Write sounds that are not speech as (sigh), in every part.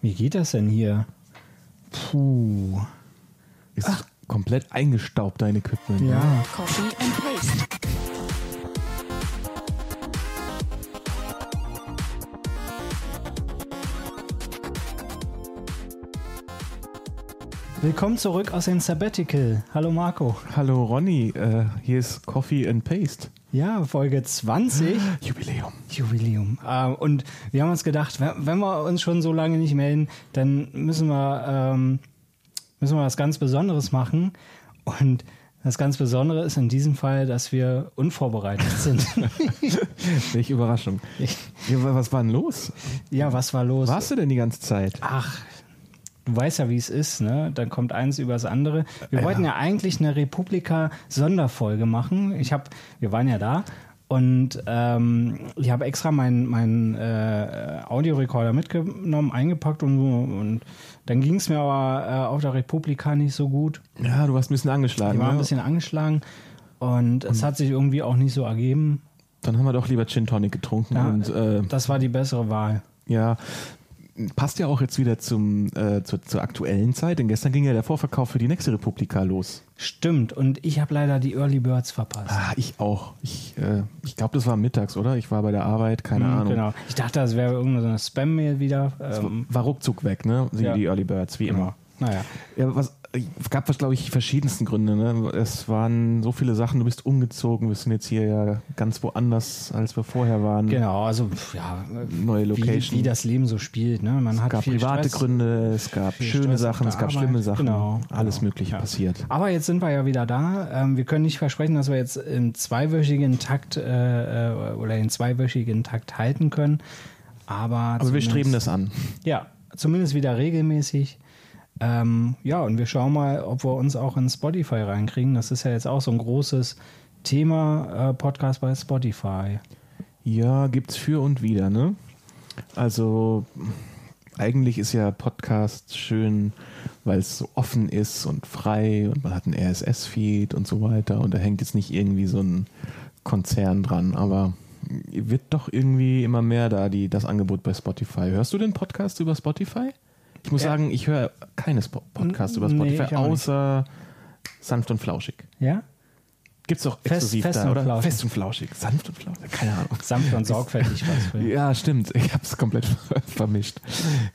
Wie geht das denn hier? Puh. Ist komplett eingestaubt, dein Equipment. ne? Ja. Copy and paste. Willkommen zurück aus dem Sabbatical. Hallo Marco. Hallo Ronny, äh, hier ist Coffee and Paste. Ja, Folge 20. Jubiläum. Jubiläum. Äh, und wir haben uns gedacht, wenn wenn wir uns schon so lange nicht melden, dann müssen wir, ähm, müssen wir was ganz Besonderes machen. Und das ganz Besondere ist in diesem Fall, dass wir unvorbereitet sind. (laughs) Welche Überraschung. Was war denn los? ja, was war los? Warst du denn die ganze Zeit? Ach, du weißt ja, wie es ist, ne? Dann kommt eins übers andere. Wir Ja. wollten ja eigentlich eine Republika-Sonderfolge machen. Ich habe, wir waren ja da und ähm, ich habe extra meinen meinen äh, Audiorekorder mitgenommen, eingepackt und so. Und dann ging es mir aber äh, auf der Republika nicht so gut. Ja, du warst ein bisschen angeschlagen. Ich war ein ne? bisschen angeschlagen und es hat sich irgendwie auch nicht so ergeben. Dann haben wir doch lieber Gin Tonic getrunken. Ja, und äh, das war die bessere Wahl. ja, passt ja auch jetzt wieder zum, äh, zur, zur aktuellen Zeit, denn gestern ging ja der Vorverkauf für die nächste Republika los. Stimmt. Und ich habe leider die Early Birds verpasst. Ah, ich auch. Ich, äh, ich glaube, das war mittags, oder? Ich war bei der Arbeit, keine Mhm, Ahnung. Genau. Ich dachte, das wäre irgendeine Spam-Mail wieder. Ähm, War ruckzuck weg, ne? Die, Ja. die Early Birds, wie immer. genau. Naja. Ja, was, gab, was glaube ich, verschiedensten Gründe. Ne? Es waren so viele Sachen, du bist umgezogen, wir sind jetzt hier ja ganz woanders, als wir vorher waren. Genau, also ja, Neue wie, Location. wie das Leben so spielt. Ne? Man es hat gab private Stress, Gründe, es gab schöne Stress Sachen, es gab Arbeit. schlimme Sachen. Genau, Alles genau. Mögliche Ja. passiert. Aber jetzt sind wir ja wieder da. Ähm, wir können nicht versprechen, dass wir jetzt im zweiwöchigen Takt äh, äh, oder den zweiwöchigen Takt halten können. Aber, Aber wir streben das an. Ja, zumindest wieder regelmäßig. Ähm, ja, und wir schauen mal, ob wir uns auch in Spotify reinkriegen. Das ist ja jetzt auch so ein großes Thema, äh, Podcast bei Spotify. Ja, gibt's für und wieder, ne? Also eigentlich ist ja Podcast schön, weil es so offen ist und frei und man hat einen RSS-Feed und so weiter und da hängt jetzt nicht irgendwie so ein Konzern dran, aber wird doch irgendwie immer mehr da, die, das Angebot bei Spotify. Hörst du den Podcast über Spotify? Ich muss Ja. sagen, ich höre keine Spo Podcasts über Nee, Spotify, nicht. außer sanft und flauschig. Ja? Gibt's doch Fest- exklusiv fest da, und oder? flauschig. Fest und flauschig. Sanft und flauschig. Keine Ahnung. Sanft und sorgfältig was für. (laughs) Ja, stimmt. Ich habe es komplett vermischt.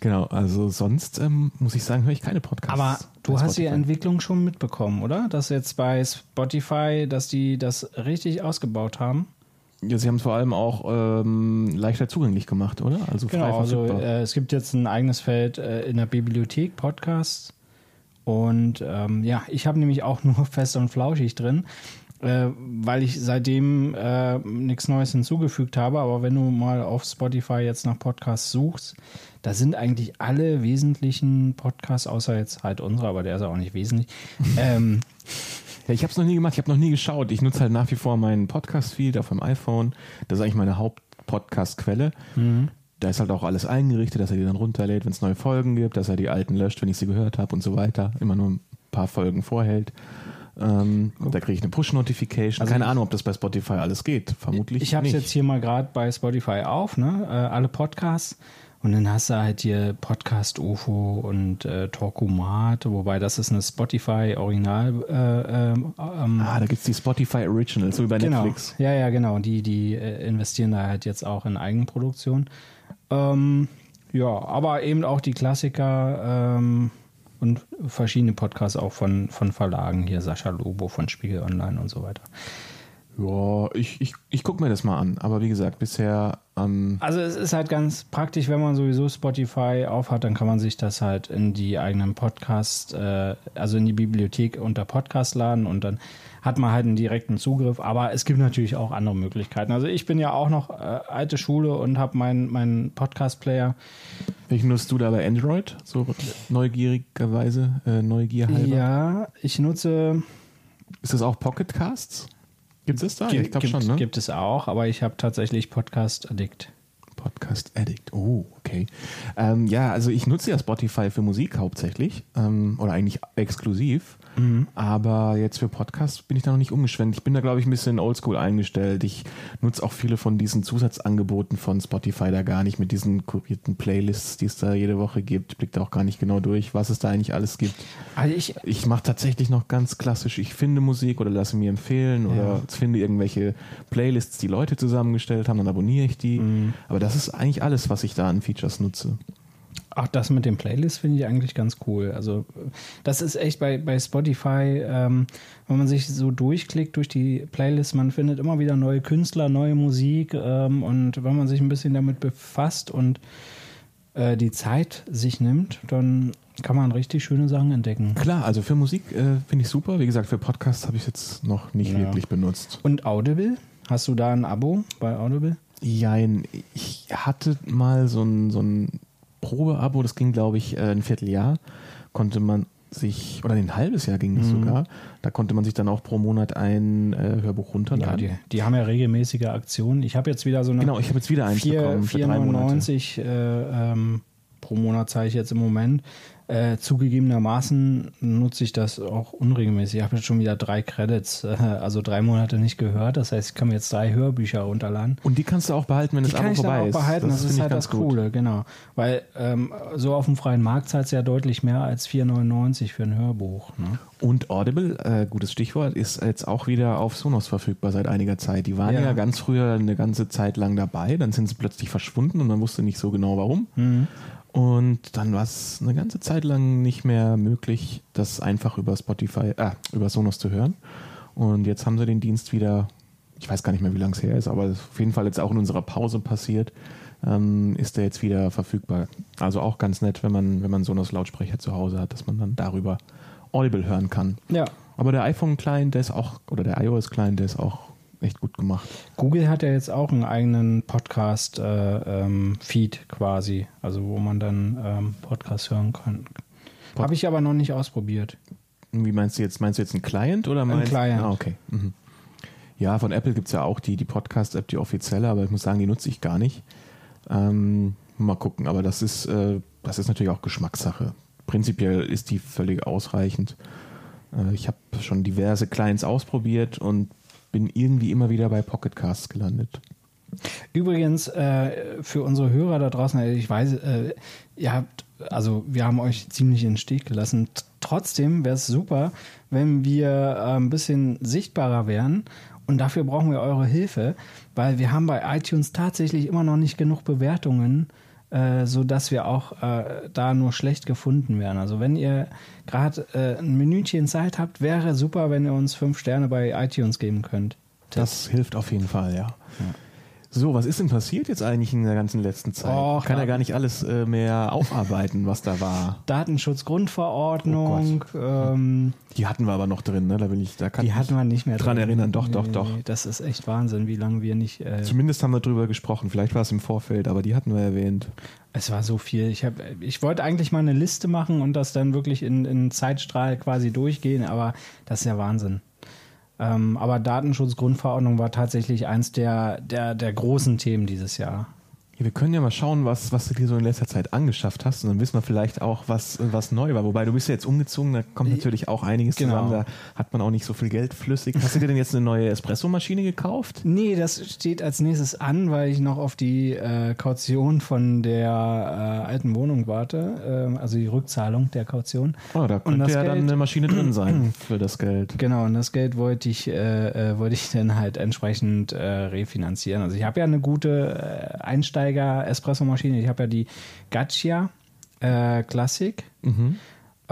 Genau, also sonst ähm, muss ich sagen, höre ich keine Podcasts. Aber du hast die. Entwicklung schon mitbekommen, oder? Dass jetzt bei Spotify, dass die das richtig ausgebaut haben. Ja, sie haben es vor allem auch ähm, leichter zugänglich gemacht, oder? Also frei Genau, also äh, es gibt jetzt ein eigenes Feld äh, in der Bibliothek, Podcasts. Und ähm, ja, ich habe nämlich auch (laughs) nur fest und flauschig drin, äh, weil ich seitdem äh, nichts Neues hinzugefügt habe. Aber wenn du mal auf Spotify jetzt nach Podcasts suchst, da sind eigentlich alle wesentlichen Podcasts, außer jetzt halt unsere, aber der ist auch nicht wesentlich. (laughs) ähm, ja, ich habe es noch nie gemacht, ich habe noch nie geschaut. Ich nutze halt nach wie vor meinen Podcast-Feed auf dem iPhone. Das ist eigentlich meine Haupt-Podcast-Quelle. Mhm. Da ist halt auch alles eingerichtet, dass er die dann runterlädt, wenn es neue Folgen gibt, dass er die alten löscht, wenn ich sie gehört habe und so weiter. Immer nur ein paar Folgen vorhält. Ähm, und da kriege ich eine Push-Notification. Also Keine ich- Ahnung, ob das bei Spotify alles geht. Vermutlich Ich habe es jetzt hier mal gerade bei Spotify auf, ne? Äh, alle Podcasts. Und dann hast du halt hier Podcast UFO und äh, Talkomat, wobei das ist eine Spotify Original. Äh, ähm, ähm, Ah, da gibt's die Spotify Originals, so wie bei genau. Netflix. Ja, ja, genau. Die, die äh, investieren da halt jetzt auch in Eigenproduktion. Ähm, ja, aber eben auch die Klassiker ähm, und verschiedene Podcasts auch von, von Verlagen, hier Sascha Lobo von Spiegel Online und so weiter. Ja, ich, ich, ich gucke mir das mal an. Aber wie gesagt, bisher ähm, Also es ist halt ganz praktisch, wenn man sowieso Spotify aufhat, dann kann man sich das halt in die eigenen Podcast, äh, also in die Bibliothek unter Podcast laden und dann hat man halt einen direkten Zugriff. Aber es gibt natürlich auch andere Möglichkeiten. Also ich bin ja auch noch äh, alte Schule und habe meinen mein Podcast-Player. welchen nutzt du da bei Android? So neugierigerweise, äh, Neugier halber. Ja, ich nutze. Ist das auch Pocket Casts? Gibt es da? Gibt, ich glaube schon, ne? gibt es auch, aber ich habe tatsächlich Podcast Addict. Podcast Addict. Oh, okay. Ähm, ja, also ich nutze ja Spotify für Musik hauptsächlich ähm, oder eigentlich exklusiv. Mhm. Aber jetzt für Podcasts bin ich da noch nicht umgeschwenkt. Ich bin da, glaube ich, ein bisschen oldschool eingestellt. Ich nutze auch viele von diesen Zusatzangeboten von Spotify da gar nicht mit diesen kurierten Playlists, die es da jede Woche gibt. Ich blicke da auch gar nicht genau durch, was es da eigentlich alles gibt. Also ich ich mache tatsächlich noch ganz klassisch. Ich finde Musik oder lasse mir empfehlen oder ja. finde irgendwelche Playlists, die Leute zusammengestellt haben, dann abonniere ich die. Mhm. Aber das ist eigentlich alles, was ich da an Features nutze. Ach, das mit den Playlists finde ich eigentlich ganz cool. Also, das ist echt bei, bei Spotify, ähm, wenn man sich so durchklickt durch die Playlists, man findet immer wieder neue Künstler, neue Musik ähm, und wenn man sich ein bisschen damit befasst und äh, die Zeit sich nimmt, dann kann man richtig schöne Sachen entdecken. Klar, also für Musik äh, finde ich super. Wie gesagt, für Podcasts habe ich es jetzt noch nicht ja. wirklich benutzt. Und Audible? Hast du da ein Abo bei Audible? Jein, ich hatte mal so ein, so ein Probeabo, das ging glaube ich äh, ein Vierteljahr, konnte man sich, oder ein halbes Jahr ging es mhm. sogar, da konnte man sich dann auch pro Monat ein äh, Hörbuch runterladen. Ja, die, die, haben ja regelmäßige Aktionen. Ich habe jetzt wieder so eine. Genau, ich habe jetzt wieder eins 4, bekommen. 4,99 äh, ähm, pro Monat zahle ich jetzt im Moment. Äh, zugegebenermaßen nutze ich das auch unregelmäßig. Ich habe jetzt schon wieder drei Credits, äh, also drei Monate nicht gehört. Das heißt, ich kann mir jetzt drei Hörbücher runterladen. Und die kannst du auch behalten, wenn die das Abo vorbei ist. Auch behalten. Das, das ist halt das Coole, gut. genau. Weil ähm, so auf dem freien Markt zahlt es ja deutlich mehr als 4,99 für ein Hörbuch. Ne? Und Audible, äh, gutes Stichwort, ist jetzt auch wieder auf Sonos verfügbar seit einiger Zeit. Die waren ja, ja ganz früher eine ganze Zeit lang dabei, dann sind sie plötzlich verschwunden und man wusste nicht so genau warum. Mhm. Und dann war es eine ganze Zeit lang nicht mehr möglich, das einfach über Spotify, äh, über Sonos zu hören. Und jetzt haben sie den Dienst wieder, ich weiß gar nicht mehr, wie lange es her ist, aber auf jeden Fall jetzt auch in unserer Pause passiert, ähm, ist der jetzt wieder verfügbar. Also auch ganz nett, wenn man, wenn man Sonos Lautsprecher zu Hause hat, dass man dann darüber Audible hören kann. Ja. Aber der iPhone-Client, der ist auch, oder der iOS-Client, der ist auch echt gut gemacht. Google hat ja jetzt auch einen eigenen Podcast-Feed äh, ähm, quasi, also wo man dann ähm, Podcast hören kann. Pod Habe ich aber noch nicht ausprobiert. Wie meinst du jetzt? Meinst du jetzt einen Client oder meinst Ein Client. Ah, okay. Mhm. Ja, von Apple gibt es ja auch die, die Podcast-App, die offizielle, aber ich muss sagen, die nutze ich gar nicht. Ähm, mal gucken, aber das ist, äh, das ist natürlich auch Geschmackssache. Prinzipiell ist die völlig ausreichend. Äh, ich habe schon diverse Clients ausprobiert und bin irgendwie immer wieder bei Pocketcasts gelandet. Übrigens, äh, für unsere Hörer da draußen, äh, ich weiß, äh, ihr habt, also wir haben euch ziemlich in den Stich gelassen. Trotzdem wäre es super, wenn wir äh, ein bisschen sichtbarer wären. Und dafür brauchen wir eure Hilfe, weil wir haben bei iTunes tatsächlich immer noch nicht genug Bewertungen äh, so dass wir auch äh, da nur schlecht gefunden werden. Also wenn ihr gerade äh, ein Minütchen Zeit habt, wäre super, wenn ihr uns fünf Sterne bei iTunes geben könnt. Das hilft auf jeden Fall, ja. ja. So, was ist denn passiert jetzt eigentlich in der ganzen letzten Zeit? Och, kann ja gar nicht alles äh, mehr aufarbeiten, was da war. (laughs) Datenschutzgrundverordnung. Oh ähm, die hatten wir aber noch drin, ne? Da will ich, da kann die hatten wir nicht mehr dran drin. erinnern. Doch, nee, doch, doch. Das ist echt Wahnsinn, wie lange wir nicht. Äh, Zumindest haben wir drüber gesprochen. Vielleicht war es im Vorfeld, aber die hatten wir erwähnt. Es war so viel. Ich, ich wollte eigentlich mal eine Liste machen und das dann wirklich in, in Zeitstrahl quasi durchgehen, aber das ist ja Wahnsinn. Ähm, aber Datenschutzgrundverordnung war tatsächlich eins der, der, der großen Themen dieses Jahr. Wir können ja mal schauen, was, was du dir so in letzter Zeit angeschafft hast und dann wissen wir vielleicht auch, was, was neu war. Wobei du bist ja jetzt umgezogen, da kommt natürlich auch einiges genau. zusammen, da hat man auch nicht so viel Geld flüssig. Hast du dir denn jetzt eine neue Espresso-Maschine gekauft? (laughs) Nee, das steht als nächstes an, weil ich noch auf die äh, Kaution von der äh, alten Wohnung warte, äh, also die Rückzahlung der Kaution. Oh, da könnte ja Geld, dann eine Maschine drin sein (clears throat) für das Geld. Genau, und das Geld wollte ich, äh, äh, wollte ich dann halt entsprechend äh, refinanzieren. Also ich habe ja eine gute Einstellung Einsteiger-Espresso-Maschine. Ich habe ja die Gaccia äh, Classic. Mhm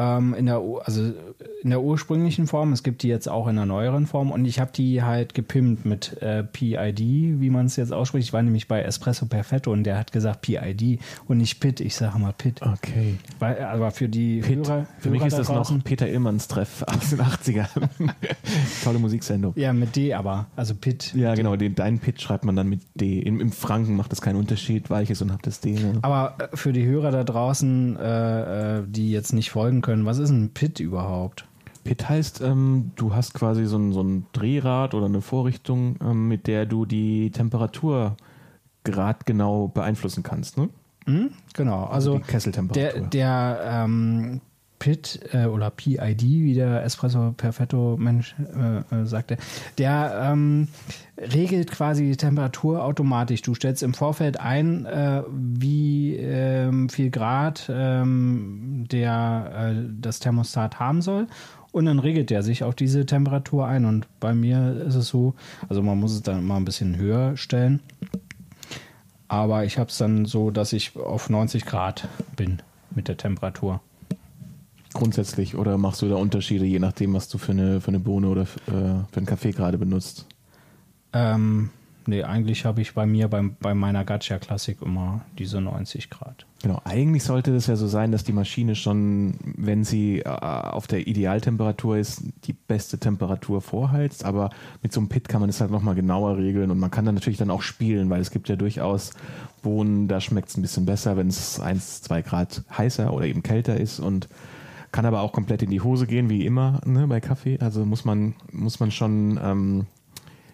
ähm, in, der, also in der ursprünglichen Form. Es gibt die jetzt auch in der neueren Form und ich habe die halt gepimpt mit äh, PID, wie man es jetzt ausspricht. Ich war nämlich bei Espresso Perfetto und der hat gesagt PID und nicht PIT. Ich sage mal PIT. Okay. Weil, aber für die Pit. Hörer, Für Hörer mich ist das draußen, noch Peter Illmanns Treff aus den 80ern. (laughs) Tolle Musiksendung. Ja, mit D aber. Also PIT. Ja, genau. Den, deinen PIT schreibt man dann mit D. Im, Im Franken macht das keinen Unterschied, weiches und habt das D. Ne? Aber äh, für die Hörer da draußen, äh, äh die jetzt nicht folgen können. Was ist ein Pit überhaupt? Pit heißt, ähm, du hast quasi so ein, so ein, Drehrad oder eine Vorrichtung, ähm, mit der du die Temperatur Grad genau beeinflussen kannst, ne? Mhm, genau, also, die Kesseltemperatur. der, der ähm, PID äh, oder PID, wie der Espresso Perfetto Mensch äh, äh, sagte, der ähm, regelt quasi die Temperatur automatisch. Du stellst im Vorfeld ein, äh, wie ähm, viel Grad ähm, der äh, das Thermostat haben soll. Und dann regelt der sich auf diese Temperatur ein. Und bei mir ist es so, also man muss es dann immer ein bisschen höher stellen. Aber ich habe es dann so, dass ich auf 90 Grad bin mit der Temperatur. Grundsätzlich oder machst du da Unterschiede, je nachdem, was du für eine, für eine Bohne oder äh, für einen Kaffee gerade benutzt? Ähm, nee, eigentlich habe ich bei mir beim, bei meiner Gacha Classic immer diese 90 Grad. Genau, eigentlich sollte es ja so sein, dass die Maschine schon, wenn sie äh, auf der Idealtemperatur ist, die beste Temperatur vorheizt, aber mit so einem Pit kann man das halt nochmal genauer regeln und man kann dann natürlich dann auch spielen, weil es gibt ja durchaus Bohnen, da schmeckt es ein bisschen besser, wenn es 1, 2 Grad heißer oder eben kälter ist und kann aber auch komplett in die Hose gehen, wie immer ne, bei Kaffee. Also muss man, muss man schon, ähm,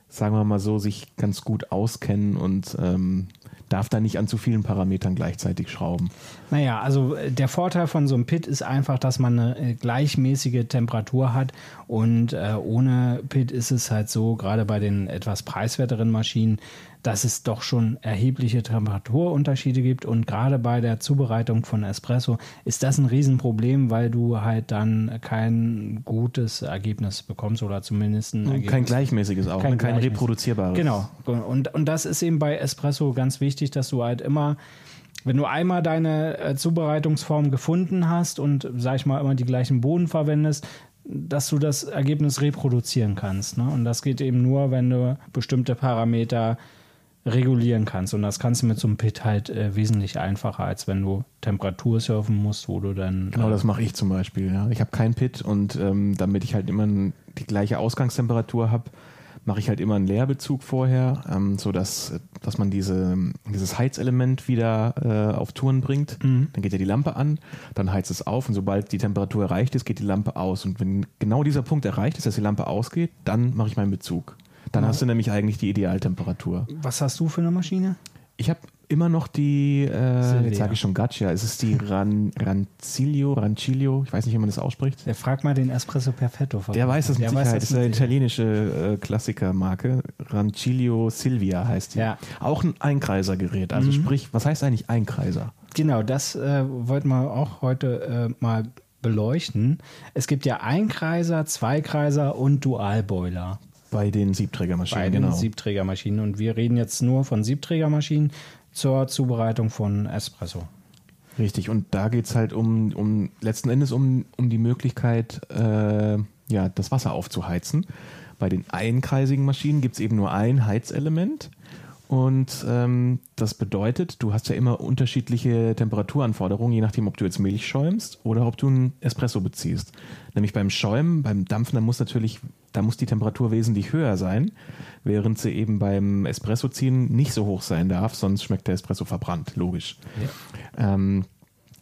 sagen wir mal so, sich ganz gut auskennen und ähm, darf da nicht an zu vielen Parametern gleichzeitig schrauben. Naja, also äh, der Vorteil von so einem Pit ist einfach, dass man eine äh, gleichmäßige Temperatur hat und äh, ohne Pit ist es halt so, gerade bei den etwas preiswerteren Maschinen, dass es doch schon erhebliche Temperaturunterschiede gibt und gerade bei der Zubereitung von Espresso ist das ein Riesenproblem, weil du halt dann kein gutes Ergebnis bekommst oder zumindest ein Ergebnis. Kein gleichmäßiges auch, Kein kein, kein reproduzierbares. Genau. Und, und das ist eben bei Espresso ganz wichtig, dass du halt immer, wenn du einmal deine äh, Zubereitungsform gefunden hast und, sag ich mal, immer die gleichen Bohnen verwendest, dass du das Ergebnis reproduzieren kannst. Ne? Und das geht eben nur, wenn du bestimmte Parameter regulieren kannst. Und das kannst du mit so einem Pit halt äh, wesentlich einfacher, als wenn du Temperatur surfen musst, wo du dann. Genau, äh, das mache ich zum Beispiel. Ja. Ich habe kein Pit und ähm, damit ich halt immer die gleiche Ausgangstemperatur habe, mache ich halt immer einen Leerbezug vorher, ähm, so dass, äh, dass man diese, dieses Heizelement wieder äh, auf Touren bringt. Mhm. Dann geht ja die Lampe an, dann heizt es auf und sobald die Temperatur erreicht ist, geht die Lampe aus. Und wenn genau dieser Punkt erreicht ist, dass die Lampe ausgeht, dann mache ich meinen Bezug. Dann hast du nämlich eigentlich die Idealtemperatur. Was hast du für eine Maschine? Ich habe immer noch die, äh, jetzt sage ich schon Gacha, es ist die Ran, Rancilio, Rancilio, ich weiß nicht, wie man das ausspricht. Der frag mal den Espresso Perfetto. Der weiß das mit Der Sicherheit, das das ist eine italienische äh, Klassikermarke. Rancilio Silvia heißt die. Ja. Auch ein Einkreisergerät, also sprich, was heißt eigentlich Einkreiser? Genau, das äh, wollten wir auch heute äh, mal beleuchten. Es gibt ja Einkreiser, Zweikreiser und Dualboiler Bei den Siebträgermaschinen, bei den genau. Siebträgermaschinen. Und wir reden jetzt nur von Siebträgermaschinen zur Zubereitung von Espresso. Richtig, und da geht es halt um, um letzten Endes um, um die Möglichkeit, äh, ja, das Wasser aufzuheizen. Bei den einkreisigen Maschinen gibt es eben nur ein Heizelement. Und ähm, das bedeutet, du hast ja immer unterschiedliche Temperaturanforderungen, je nachdem, ob du jetzt Milch schäumst oder ob du einen Espresso beziehst. Nämlich beim Schäumen, beim Dampfen, da muss natürlich, da muss die Temperatur wesentlich höher sein, während sie eben beim Espresso ziehen nicht so hoch sein darf, sonst schmeckt der Espresso verbrannt, logisch. Ähm,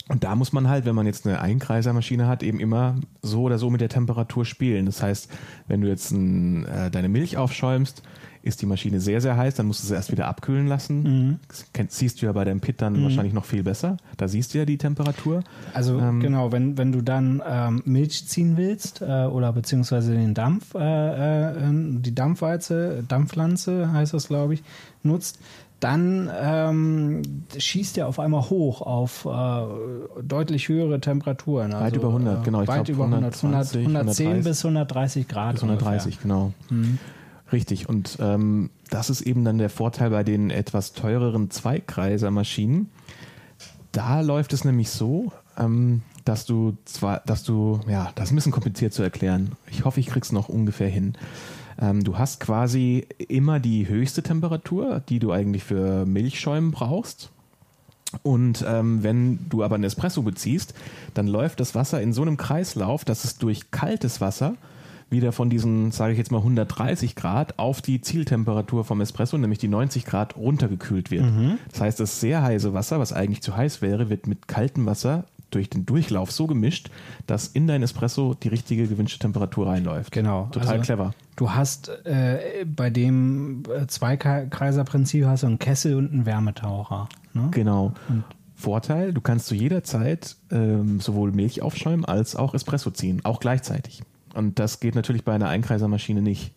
und da muss man halt, wenn man jetzt eine Einkreisermaschine hat, eben immer so oder so mit der Temperatur spielen. Das heißt, wenn du jetzt ein, äh, deine Milch aufschäumst, ist die Maschine sehr, sehr heiß, dann musst du sie erst wieder abkühlen lassen. Das kennt, siehst du ja bei deinem Pit dann wahrscheinlich noch viel besser. Da siehst du ja die Temperatur. Also Ähm, genau, wenn, wenn du dann ähm, Milch ziehen willst äh, oder beziehungsweise den Dampf, äh, äh, die Dampfwalze, Dampfpflanze heißt das, glaube ich, nutzt, dann ähm, schießt der auf einmal hoch auf äh, deutlich höhere Temperaturen. Also, Weit über 100, genau. Ich weit glaub, über 100, 100, 120, 110 130. bis 130 Grad. Bis 130, genau. Richtig. Und ähm, das ist eben dann der Vorteil bei den etwas teureren Zweikreisermaschinen. Da läuft es nämlich so, ähm, dass du zwar, dass du, ja, das ist ein bisschen kompliziert zu erklären. Ich hoffe, ich krieg's noch ungefähr hin. Ähm, du hast quasi immer die höchste Temperatur, die du eigentlich für Milchschäumen brauchst. Und ähm, wenn du aber einen Espresso beziehst, dann läuft das Wasser in so einem Kreislauf, dass es durch kaltes Wasser wieder von diesen, sage ich jetzt mal 130 Grad auf die Zieltemperatur vom Espresso, nämlich die 90 Grad, runtergekühlt wird. Das heißt, das sehr heiße Wasser, was eigentlich zu heiß wäre, wird mit kaltem Wasser durch den Durchlauf so gemischt, dass in dein Espresso die richtige gewünschte Temperatur reinläuft. Genau. Total Also, clever. Du hast äh, bei dem äh, Zweikreiser-Prinzip hast du einen Kessel und einen Wärmetaucher. Ne? Genau. Vorteil, du kannst zu jeder Zeit ähm, sowohl Milch aufschäumen als auch Espresso ziehen, auch gleichzeitig. Und das geht natürlich bei einer Einkreisermaschine nicht.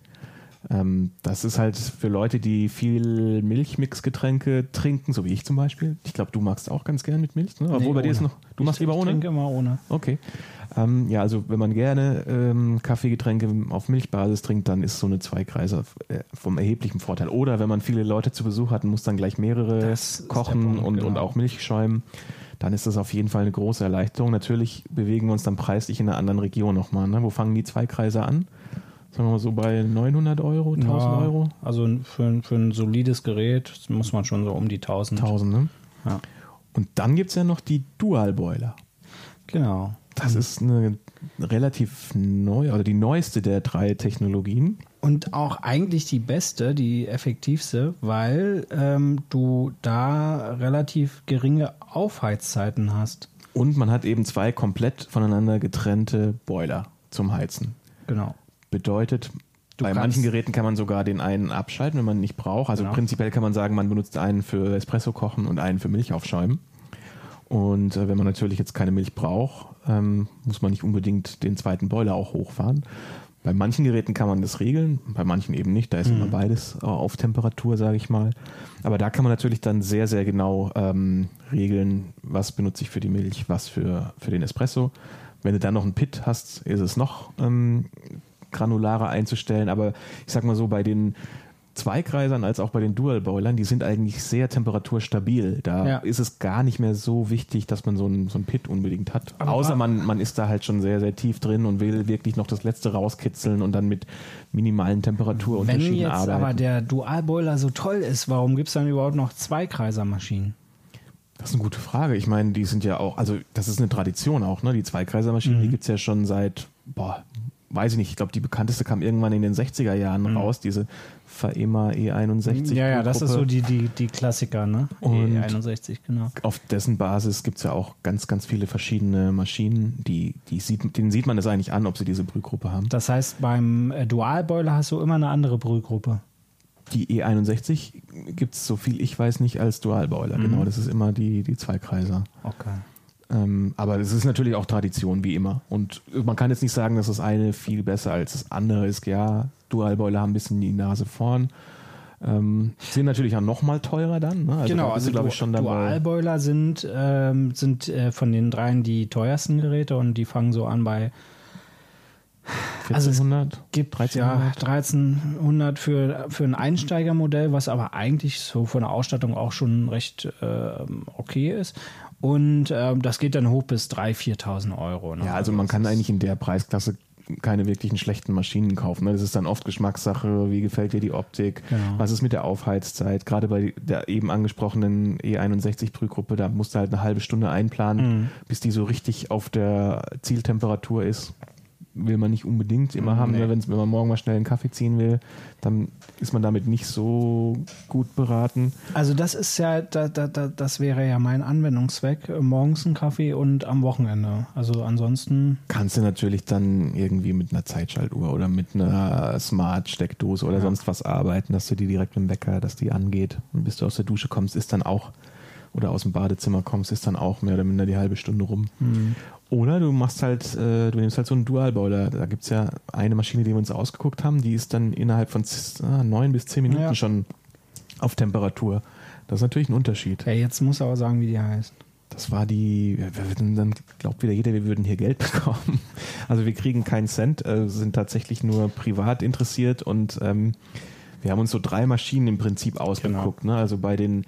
Ähm, das ist halt für Leute, die viel Milchmixgetränke trinken, so wie ich zum Beispiel. Ich glaube, du magst auch ganz gern mit Milch, ne? Obwohl bei dir ist noch. Du machst ich, lieber ich ohne? trinke immer ohne. Okay. Ähm, ja, also wenn man gerne ähm, Kaffeegetränke auf Milchbasis trinkt, dann ist so eine Zweikreiser äh, vom erheblichen Vorteil. Oder wenn man viele Leute zu Besuch hat und muss dann gleich mehrere Das kochen Punkt, und, und genau. auch Milch schäumen, dann ist das auf jeden Fall eine große Erleichterung. Natürlich bewegen wir uns dann preislich in einer anderen Region nochmal. Ne? Wo fangen die Zweikreiser an? Sagen wir mal so bei 900 Euro, 1000 Ja, Euro? Also für, ein- für ein solides Gerät muss man schon so um die 1000. 1000, ne? Ja. Und dann gibt es ja noch die Dual-Boiler. Genau. Das ist eine relativ neu, oder die neueste der drei Technologien. Und auch eigentlich die beste, die effektivste, weil ähm, du da relativ geringe Aufheizzeiten hast. Und man hat eben zwei komplett voneinander getrennte Boiler zum Heizen. Genau. Bedeutet, Du bei manchen Geräten kann man sogar den einen abschalten, wenn man ihn nicht braucht. Also Genau. prinzipiell kann man sagen, man benutzt einen für Espresso kochen und einen für Milch aufschäumen. Und äh, wenn man natürlich jetzt keine Milch braucht, ähm, muss man nicht unbedingt den zweiten Boiler auch hochfahren. Bei manchen Geräten kann man das regeln, bei manchen eben nicht. Da ist immer beides äh, auf Temperatur, sage ich mal. Aber da kann man natürlich dann sehr, sehr genau ähm, regeln, was benutze ich für die Milch, was für, für den Espresso. Wenn du dann noch einen Pit hast, ist es noch ähm, granularer einzustellen. Aber ich sag mal so, bei den Zweikreisern als auch bei den Dual-Boilern, die sind eigentlich sehr temperaturstabil. Da Ja. ist es gar nicht mehr so wichtig, dass man so einen, so einen Pit unbedingt hat. Aber- Außer man, man ist da halt schon sehr, sehr tief drin und will wirklich noch das Letzte rauskitzeln und dann mit minimalen Wenn Temperaturunterschieden jetzt arbeiten. aber der Dualboiler so toll ist, warum gibt es dann überhaupt noch Zweikreisermaschinen? Das ist eine gute Frage. Ich meine, die sind ja auch, also das ist eine Tradition auch, ne? Die Zweikreisermaschinen, Mhm. die gibt es ja schon seit, boah, weiß ich nicht, ich glaube, die bekannteste kam irgendwann in den 60er Jahren raus, diese Faema E61. Mhm. ja, ja, das ist so die, die, die Klassiker, ne? Und- E61, genau. Auf dessen Basis gibt es ja auch ganz, ganz viele verschiedene Maschinen, die, die sieht, denen sieht man das eigentlich an, ob sie diese Brühgruppe haben. Das heißt, beim äh, Dualboiler hast du immer eine andere Brühgruppe. Die E61 gibt es, so viel ich weiß, nicht als Dualboiler. Genau, das ist immer die, die Zweikreiser. Okay. Ähm, aber es ist natürlich auch Tradition, wie immer. Und man kann jetzt nicht sagen, dass das eine viel besser als das andere ist. Ja, Dualboiler haben ein bisschen die Nase vorn. Ähm, sind natürlich auch nochmal teurer dann. Ne? Also genau, also glaube ich, schon dabei. Dualboiler sind, ähm, sind äh, von den dreien die teuersten Geräte und die fangen so an bei also es 1400, gibt 1300. ja 1300 für, für ein Einsteigermodell, was aber eigentlich so von der Ausstattung auch schon recht ähm, okay ist. Und ähm, das geht dann hoch bis 3.000, 4.000 Euro. Ne? Ja, also man das kann eigentlich in der Preisklasse keine wirklichen schlechten Maschinen kaufen. ne? Das ist dann oft Geschmackssache, wie gefällt dir die Optik, Genau. was ist mit der Aufheizzeit. Gerade bei der eben angesprochenen E61-Brühgruppe, da musst du halt eine halbe Stunde einplanen, Mhm. bis die so richtig auf der Zieltemperatur ist. Will man nicht unbedingt immer haben, Nee. ne? Wenn's, wenn man morgen mal schnell einen Kaffee ziehen will, dann ist man damit nicht so gut beraten. Also das ist ja, da, da, da, das wäre ja mein Anwendungszweck. äh, Morgens ein Kaffee und am Wochenende. Also ansonsten, Kannst du natürlich dann irgendwie mit einer Zeitschaltuhr oder mit einer Smart-Steckdose oder Ja. sonst was arbeiten, dass du die direkt mit dem Wecker, dass die angeht. Und bis du aus der Dusche kommst, ist dann auch, oder aus dem Badezimmer kommst, ist dann auch mehr oder minder die halbe Stunde rum. hm, Oder du machst halt, äh, du nimmst halt so einen Dual-Boiler. Da gibt es ja eine Maschine, die wir uns ausgeguckt haben, die ist dann innerhalb von ah, neun bis zehn Minuten Ja. schon auf Temperatur. Das ist natürlich ein Unterschied. ja, jetzt muss er aber sagen, wie die heißt. Das war die, dann glaubt wieder jeder, wir würden hier Geld (laughs) bekommen. Also wir kriegen keinen Cent, äh, sind tatsächlich nur privat interessiert und ähm, wir haben uns so drei Maschinen im Prinzip ausgeguckt. Ne? Also bei den,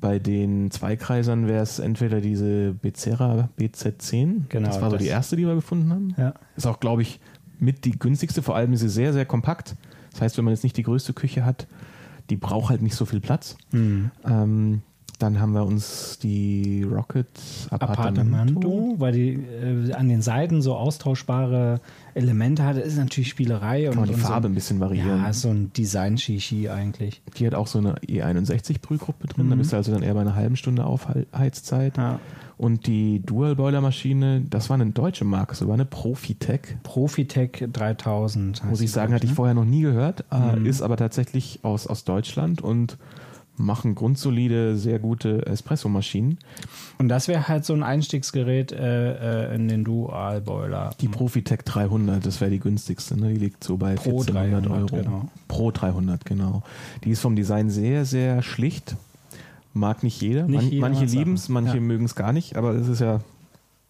bei den Zweikreisern wäre es entweder diese Becerra BZ10, Genau, das war so das- die erste, die wir gefunden haben. Ja. Ist auch, glaube ich, mit die günstigste, vor allem ist sie sehr, sehr kompakt. Das heißt, wenn man jetzt nicht die größte Küche hat, die braucht halt nicht so viel Platz. Hm. Ähm, dann haben wir uns die Rocket Appartamento. Appartamento, weil die äh, an den Seiten so austauschbare Elemente hat, ist natürlich Spielerei Kann und, man die und Farbe so, ein bisschen variieren. Ja, so ein Design-Shishi eigentlich. Die hat auch so eine E61-Brühgruppe drin. Da Mhm. bist du also dann eher bei einer halben Stunde Aufheizzeit. Ja. Und die Dual-Boiler-Maschine, das war eine deutsche Marke, so war eine Profitec. Profitec 3000. Muss heißt ich die, sagen, hatte ich ne? vorher noch nie gehört, äh, Mhm. ist aber tatsächlich aus, aus Deutschland und machen grundsolide, sehr gute Espresso-Maschinen. Und das wäre halt so ein Einstiegsgerät äh, äh, in den Dual-Boiler. Die Profitec 300, das wäre die günstigste, ne? die liegt so bei Pro 1400 300, Euro. genau. Pro 300, genau. Die ist vom Design sehr, sehr schlicht. Mag nicht jeder. Nicht Man, jeder manche lieben es, manche Ja. mögen es gar nicht, aber es ist ja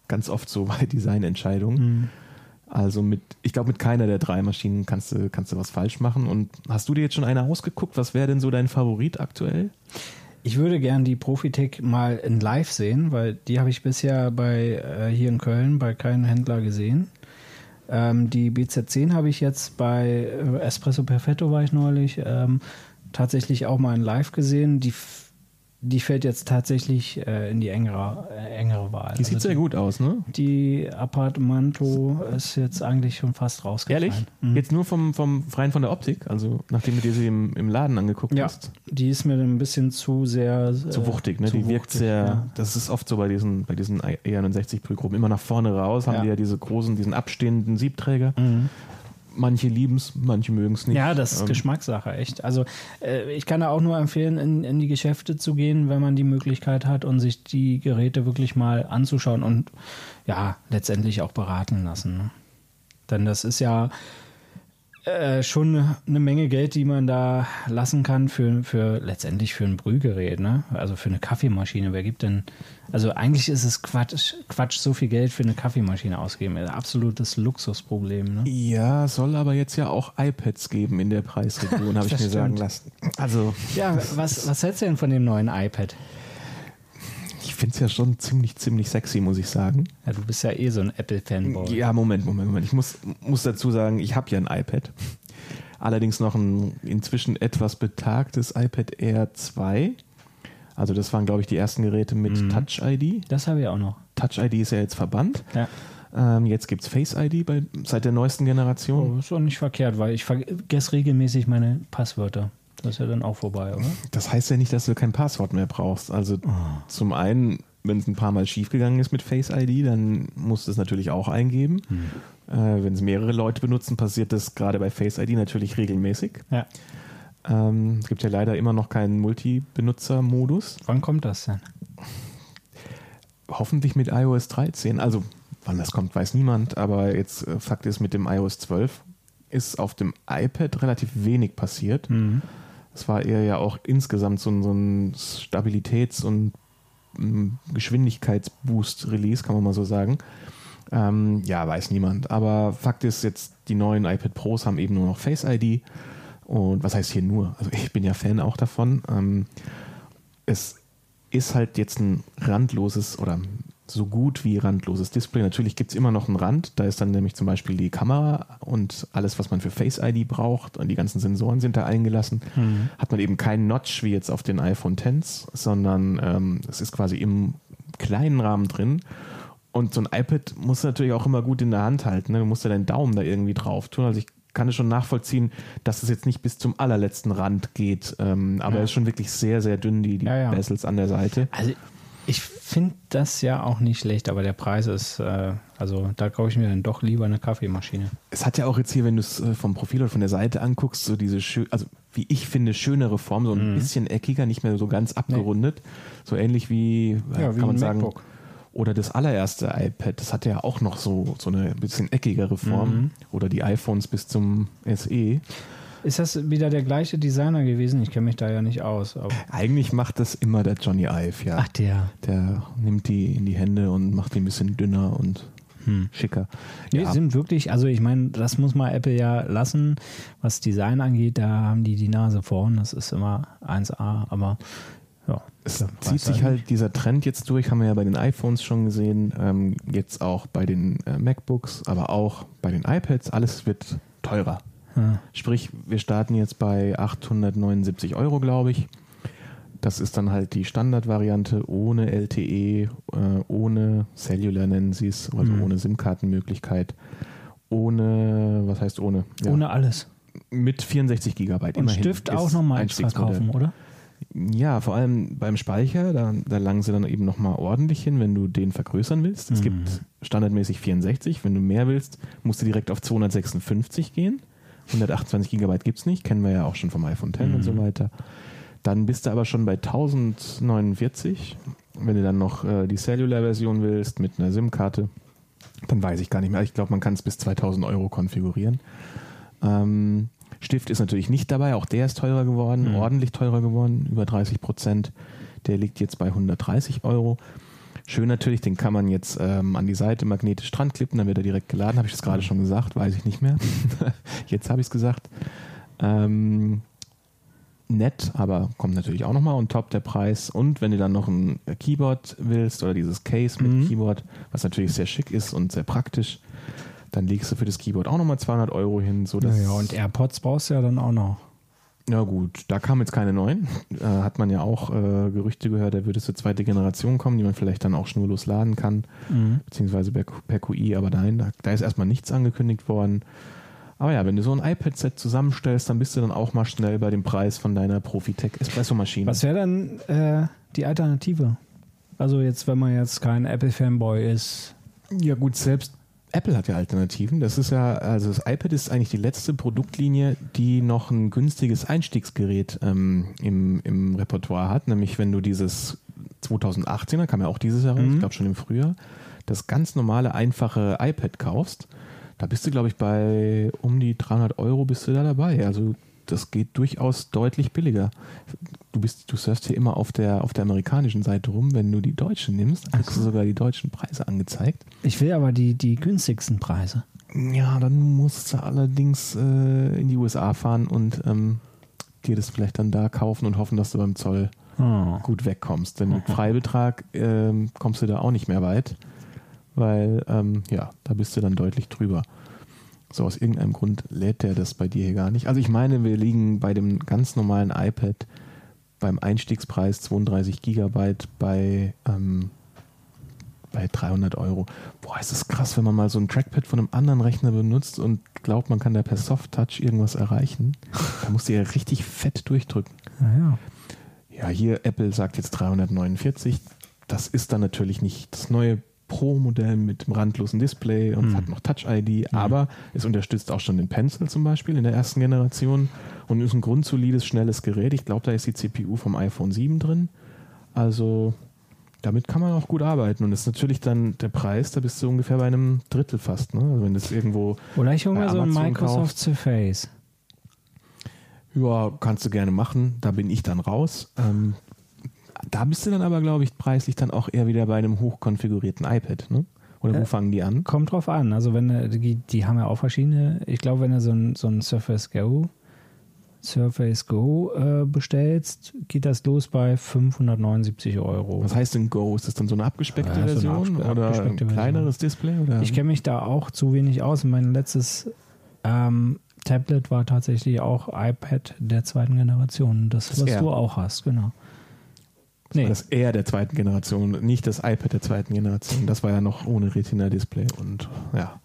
ganz oft so bei (laughs) Designentscheidungen. Mhm. Also mit, ich glaube, mit keiner der drei Maschinen kannst du, kannst du was falsch machen. Und hast du dir jetzt schon eine ausgeguckt? Was wäre denn so dein Favorit aktuell? Ich würde gern die Profitec mal in live sehen, weil die habe ich bisher bei äh, hier in Köln bei keinem Händler gesehen. Ähm, die BZ10 habe ich jetzt bei äh, Espresso Perfetto war ich neulich ähm, tatsächlich auch mal in live gesehen. Die, die fällt jetzt tatsächlich äh, in die engere, äh, engere Wahl. Die sieht Also sehr gut aus, ne? Die Appartamento ist jetzt eigentlich schon fast rausgefallen. Ehrlich? Mhm. Jetzt nur vom, vom rein von der Optik, also nachdem du dir sie im, im Laden angeguckt Ja, hast. die ist mir ein bisschen zu sehr Zu äh, wuchtig, ne? zu die wirkt wuchtig, sehr, ja. das ist oft so bei diesen, bei diesen E61 Prüfgruppen. Immer nach vorne raus haben Ja. die ja diese großen, diesen abstehenden Siebträger. Mhm. Manche lieben es, manche mögen es nicht. Ja, das ist Ähm, Geschmackssache, echt. Also äh, ich kann da auch nur empfehlen, in, in die Geschäfte zu gehen, wenn man die Möglichkeit hat und sich die Geräte wirklich mal anzuschauen und ja, letztendlich auch beraten lassen. Ne? Denn das ist ja äh, schon eine Menge Geld, die man da lassen kann für, für letztendlich für ein Brühgerät, ne? Also für eine Kaffeemaschine. Wer gibt denn, also eigentlich ist es Quatsch, Quatsch so viel Geld für eine Kaffeemaschine ausgeben. Ein absolutes Luxusproblem, ne? Ja, soll aber jetzt ja auch iPads geben in der Preisregion, (laughs) habe ich mir sagen stimmt. lassen. Also, Ja, was, was hältst du denn von dem neuen iPad? Ich finde es ja schon ziemlich, ziemlich sexy, muss ich sagen. Ja, du bist ja eh so ein Apple-Fanboy. Ja, Moment, Moment, Moment. Ich muss, muss dazu sagen, ich habe ja ein iPad. Allerdings noch ein inzwischen etwas betagtes iPad Air 2. Also das waren, glaube ich, die ersten Geräte mit Mhm. Touch ID. Das habe ich auch noch. Touch ID ist ja jetzt verbannt. Ja. Ähm, jetzt gibt es Face ID bei, seit der neuesten Generation. Oh, ist doch nicht verkehrt, weil ich vergesse regelmäßig meine Passwörter. Das ist ja dann auch vorbei, oder? Das heißt ja nicht, dass du kein Passwort mehr brauchst. Also Oh. zum einen, wenn es ein paar Mal schiefgegangen ist mit Face ID, dann musst du es natürlich auch eingeben. Hm. Äh, wenn es mehrere Leute benutzen, passiert das gerade bei Face ID natürlich regelmäßig. Ja. Ähm, es gibt ja leider immer noch keinen Multi-Benutzer-Modus. Wann kommt das denn? Hoffentlich mit iOS 13. Also, wann das kommt, weiß niemand. Aber jetzt äh, Fakt ist, mit dem iOS 12 ist auf dem iPad relativ wenig passiert. Mhm. Es war eher ja auch insgesamt so ein, so ein Stabilitäts- und mm, Geschwindigkeitsboost-Release, kann man mal so sagen. Ähm, ja, weiß niemand. Aber Fakt ist jetzt, die neuen iPad Pros haben eben nur noch Face ID. Und was heißt hier nur? Also ich bin ja Fan auch davon. Ähm, es ist halt jetzt ein randloses oder so gut wie randloses Display. Natürlich gibt es immer noch einen Rand. Da ist dann nämlich zum Beispiel die Kamera und alles, was man für Face ID braucht. Und die ganzen Sensoren sind da eingelassen. Mhm. Hat man eben keinen Notch wie jetzt auf den iPhone X, sondern ähm, es ist quasi im kleinen Rahmen drin. Und so ein iPad musst du natürlich auch immer gut in der Hand halten. Ne? Du musst ja deinen Daumen da irgendwie drauf tun. Also ich kann es schon nachvollziehen, dass es jetzt nicht bis zum allerletzten Rand geht. Ähm, aber Ja. er ist schon wirklich sehr, sehr dünn, die, die Ja, ja. Bezels an der Seite. Also ich finde das ja auch nicht schlecht, aber der Preis ist, äh, also da kaufe ich mir dann doch lieber eine Kaffeemaschine. Es hat ja auch jetzt hier, wenn du es äh, vom Profil oder von der Seite anguckst, so diese schön, also wie ich finde, schönere Form, so ein Mhm. bisschen eckiger, nicht mehr so ganz abgerundet. So ähnlich wie, äh, Ja, wie kann man sagen, MacBook. oder das allererste iPad, das hatte ja auch noch so, so eine bisschen eckigere Form. Mhm. Oder die iPhones bis zum. SE. Ist das wieder der gleiche Designer gewesen? Ich kenne mich da ja nicht aus. Eigentlich macht das immer der Johnny Ive, ja. der. Der nimmt die in die Hände und macht die ein bisschen dünner und Hm. schicker. Nee, Ja. sind wirklich, also ich meine, das muss mal Apple ja lassen, was Design angeht, da haben die die Nase vorn, das ist immer 1A, aber ja. Es zieht sich halt halt dieser Trend jetzt durch, haben wir ja bei den iPhones schon gesehen, ähm, jetzt auch bei den äh, MacBooks, aber auch bei den iPads, alles wird teurer. Ja. Sprich, wir starten jetzt bei 879 Euro, glaube ich. Das ist dann halt die Standardvariante ohne LTE, äh, ohne Cellular nennen sie es, also Mhm. ohne SIM-Kartenmöglichkeit, ohne, was heißt ohne? Ja, Ohne alles. mit 64 Gigabyte. Und immerhin Stift auch nochmal extra kaufen, oder? Ja, vor allem beim Speicher, da, da langen sie dann eben nochmal ordentlich hin, wenn du den vergrößern willst. Es Mhm. gibt standardmäßig 64, wenn du mehr willst, musst du direkt auf 256 gehen. 128 Gigabyte gibt es nicht, kennen wir ja auch schon vom iPhone X und so weiter. Dann bist du aber schon bei 1049. Wenn du dann noch äh, die Cellular-Version willst mit einer SIM-Karte, dann weiß ich gar nicht mehr. Ich glaube, man kann es bis 2000 Euro konfigurieren. Ähm, Stift ist natürlich nicht dabei, auch der ist teurer geworden, Mhm. ordentlich teurer geworden, über 30 Prozent. Der liegt jetzt bei 130 Euro. Schön natürlich, den kann man jetzt ähm, an die Seite magnetisch dran klippen, dann wird er direkt geladen. Habe ich das gerade schon gesagt? Weiß ich nicht mehr. (laughs) jetzt habe ich es gesagt. Ähm, nett, aber kommt natürlich auch nochmal on top der Preis. Und wenn du dann noch ein Keyboard willst oder dieses Case mit Mhm. Keyboard, was natürlich sehr schick ist und sehr praktisch, dann legst du für das Keyboard auch nochmal 200 Euro hin. So dass, Naja, und AirPods brauchst du ja dann auch noch. Ja gut, da kamen jetzt keine neuen. Äh, hat man ja auch äh, Gerüchte gehört, da würde es zur zweite Generation kommen, die man vielleicht dann auch schnurlos laden kann, beziehungsweise per, per QI, aber nein, da, da ist erstmal nichts angekündigt worden. Aber ja, wenn du so ein iPad-Set zusammenstellst, dann bist du dann auch mal schnell bei dem Preis von deiner Profitech Espresso-Maschine. Was wäre dann äh, die Alternative? Also jetzt, wenn man jetzt kein Apple-Fanboy ist. Ja gut, selbst Apple hat ja Alternativen. Das ist ja, also das iPad ist eigentlich die letzte Produktlinie, die noch ein günstiges Einstiegsgerät ähm, im, im Repertoire hat. Nämlich wenn du dieses 2018er, kam ja auch dieses Jahr Mhm. ich glaube schon im Frühjahr, das ganz normale, einfache iPad kaufst, da bist du, glaube ich, bei um die 300 Euro bist du da dabei. Also das geht durchaus deutlich billiger. Du bist, du surfst hier immer auf der, auf der amerikanischen Seite rum. Wenn du die deutsche nimmst, kriegst du sogar die deutschen Preise angezeigt. Ich will aber die, die günstigsten Preise. Ja, dann musst du allerdings äh, in die USA fahren und ähm, dir das vielleicht dann da kaufen und hoffen, dass du beim Zoll Oh. gut wegkommst. Denn mit (laughs) Freibetrag ähm, kommst du da auch nicht mehr weit, weil ähm, ja, da bist du dann deutlich drüber. So aus irgendeinem Grund lädt der das bei dir hier gar nicht. Also ich meine, wir liegen bei dem ganz normalen iPad beim Einstiegspreis 32 Gigabyte bei, ähm, bei 300 Euro. Boah, ist das krass, wenn man mal so ein Trackpad von einem anderen Rechner benutzt und glaubt, man kann da per Soft-Touch irgendwas erreichen. Da musst du ja richtig fett durchdrücken. Naja. Ja, hier Apple sagt jetzt 349. Das ist dann natürlich nicht das neue Pro-Modell mit dem randlosen Display und Mhm. hat noch Touch-ID, aber es unterstützt auch schon den Pencil zum Beispiel in der ersten Generation und ist ein grundsolides, schnelles Gerät. Ich glaube, da ist die CPU vom iPhone 7 drin. Also damit kann man auch gut arbeiten und das ist natürlich dann der Preis, da bist du ungefähr bei einem Drittel fast. Ne? Also wenn das irgendwo Oder ich hole mir so ein Microsoft. Surface. Ja, kannst du gerne machen. Da bin ich dann raus. Ähm, da bist du dann aber, glaube ich, preislich dann auch eher wieder bei einem hochkonfigurierten iPad, ne? Oder wo Äh, fangen die an? Kommt drauf an. Also wenn du- die, die haben ja auch verschiedene, ich glaube, wenn du so ein, so ein Surface Go, Surface Go äh, bestellst, geht das los bei 579 Euro. Was heißt denn Go? Ist das dann so eine abgespeckte Ja, so eine Version abgespe- oder ein abgespeckte Version. kleineres Display? Oder? Ich kenne mich da auch zu wenig aus. Mein letztes ähm, Tablet war tatsächlich auch iPad der zweiten Generation. Das, Das was R. du auch hast, genau. Nee, das R der zweiten Generation, nicht das iPad der zweiten Generation. Das war ja noch ohne Retina-Display und ja,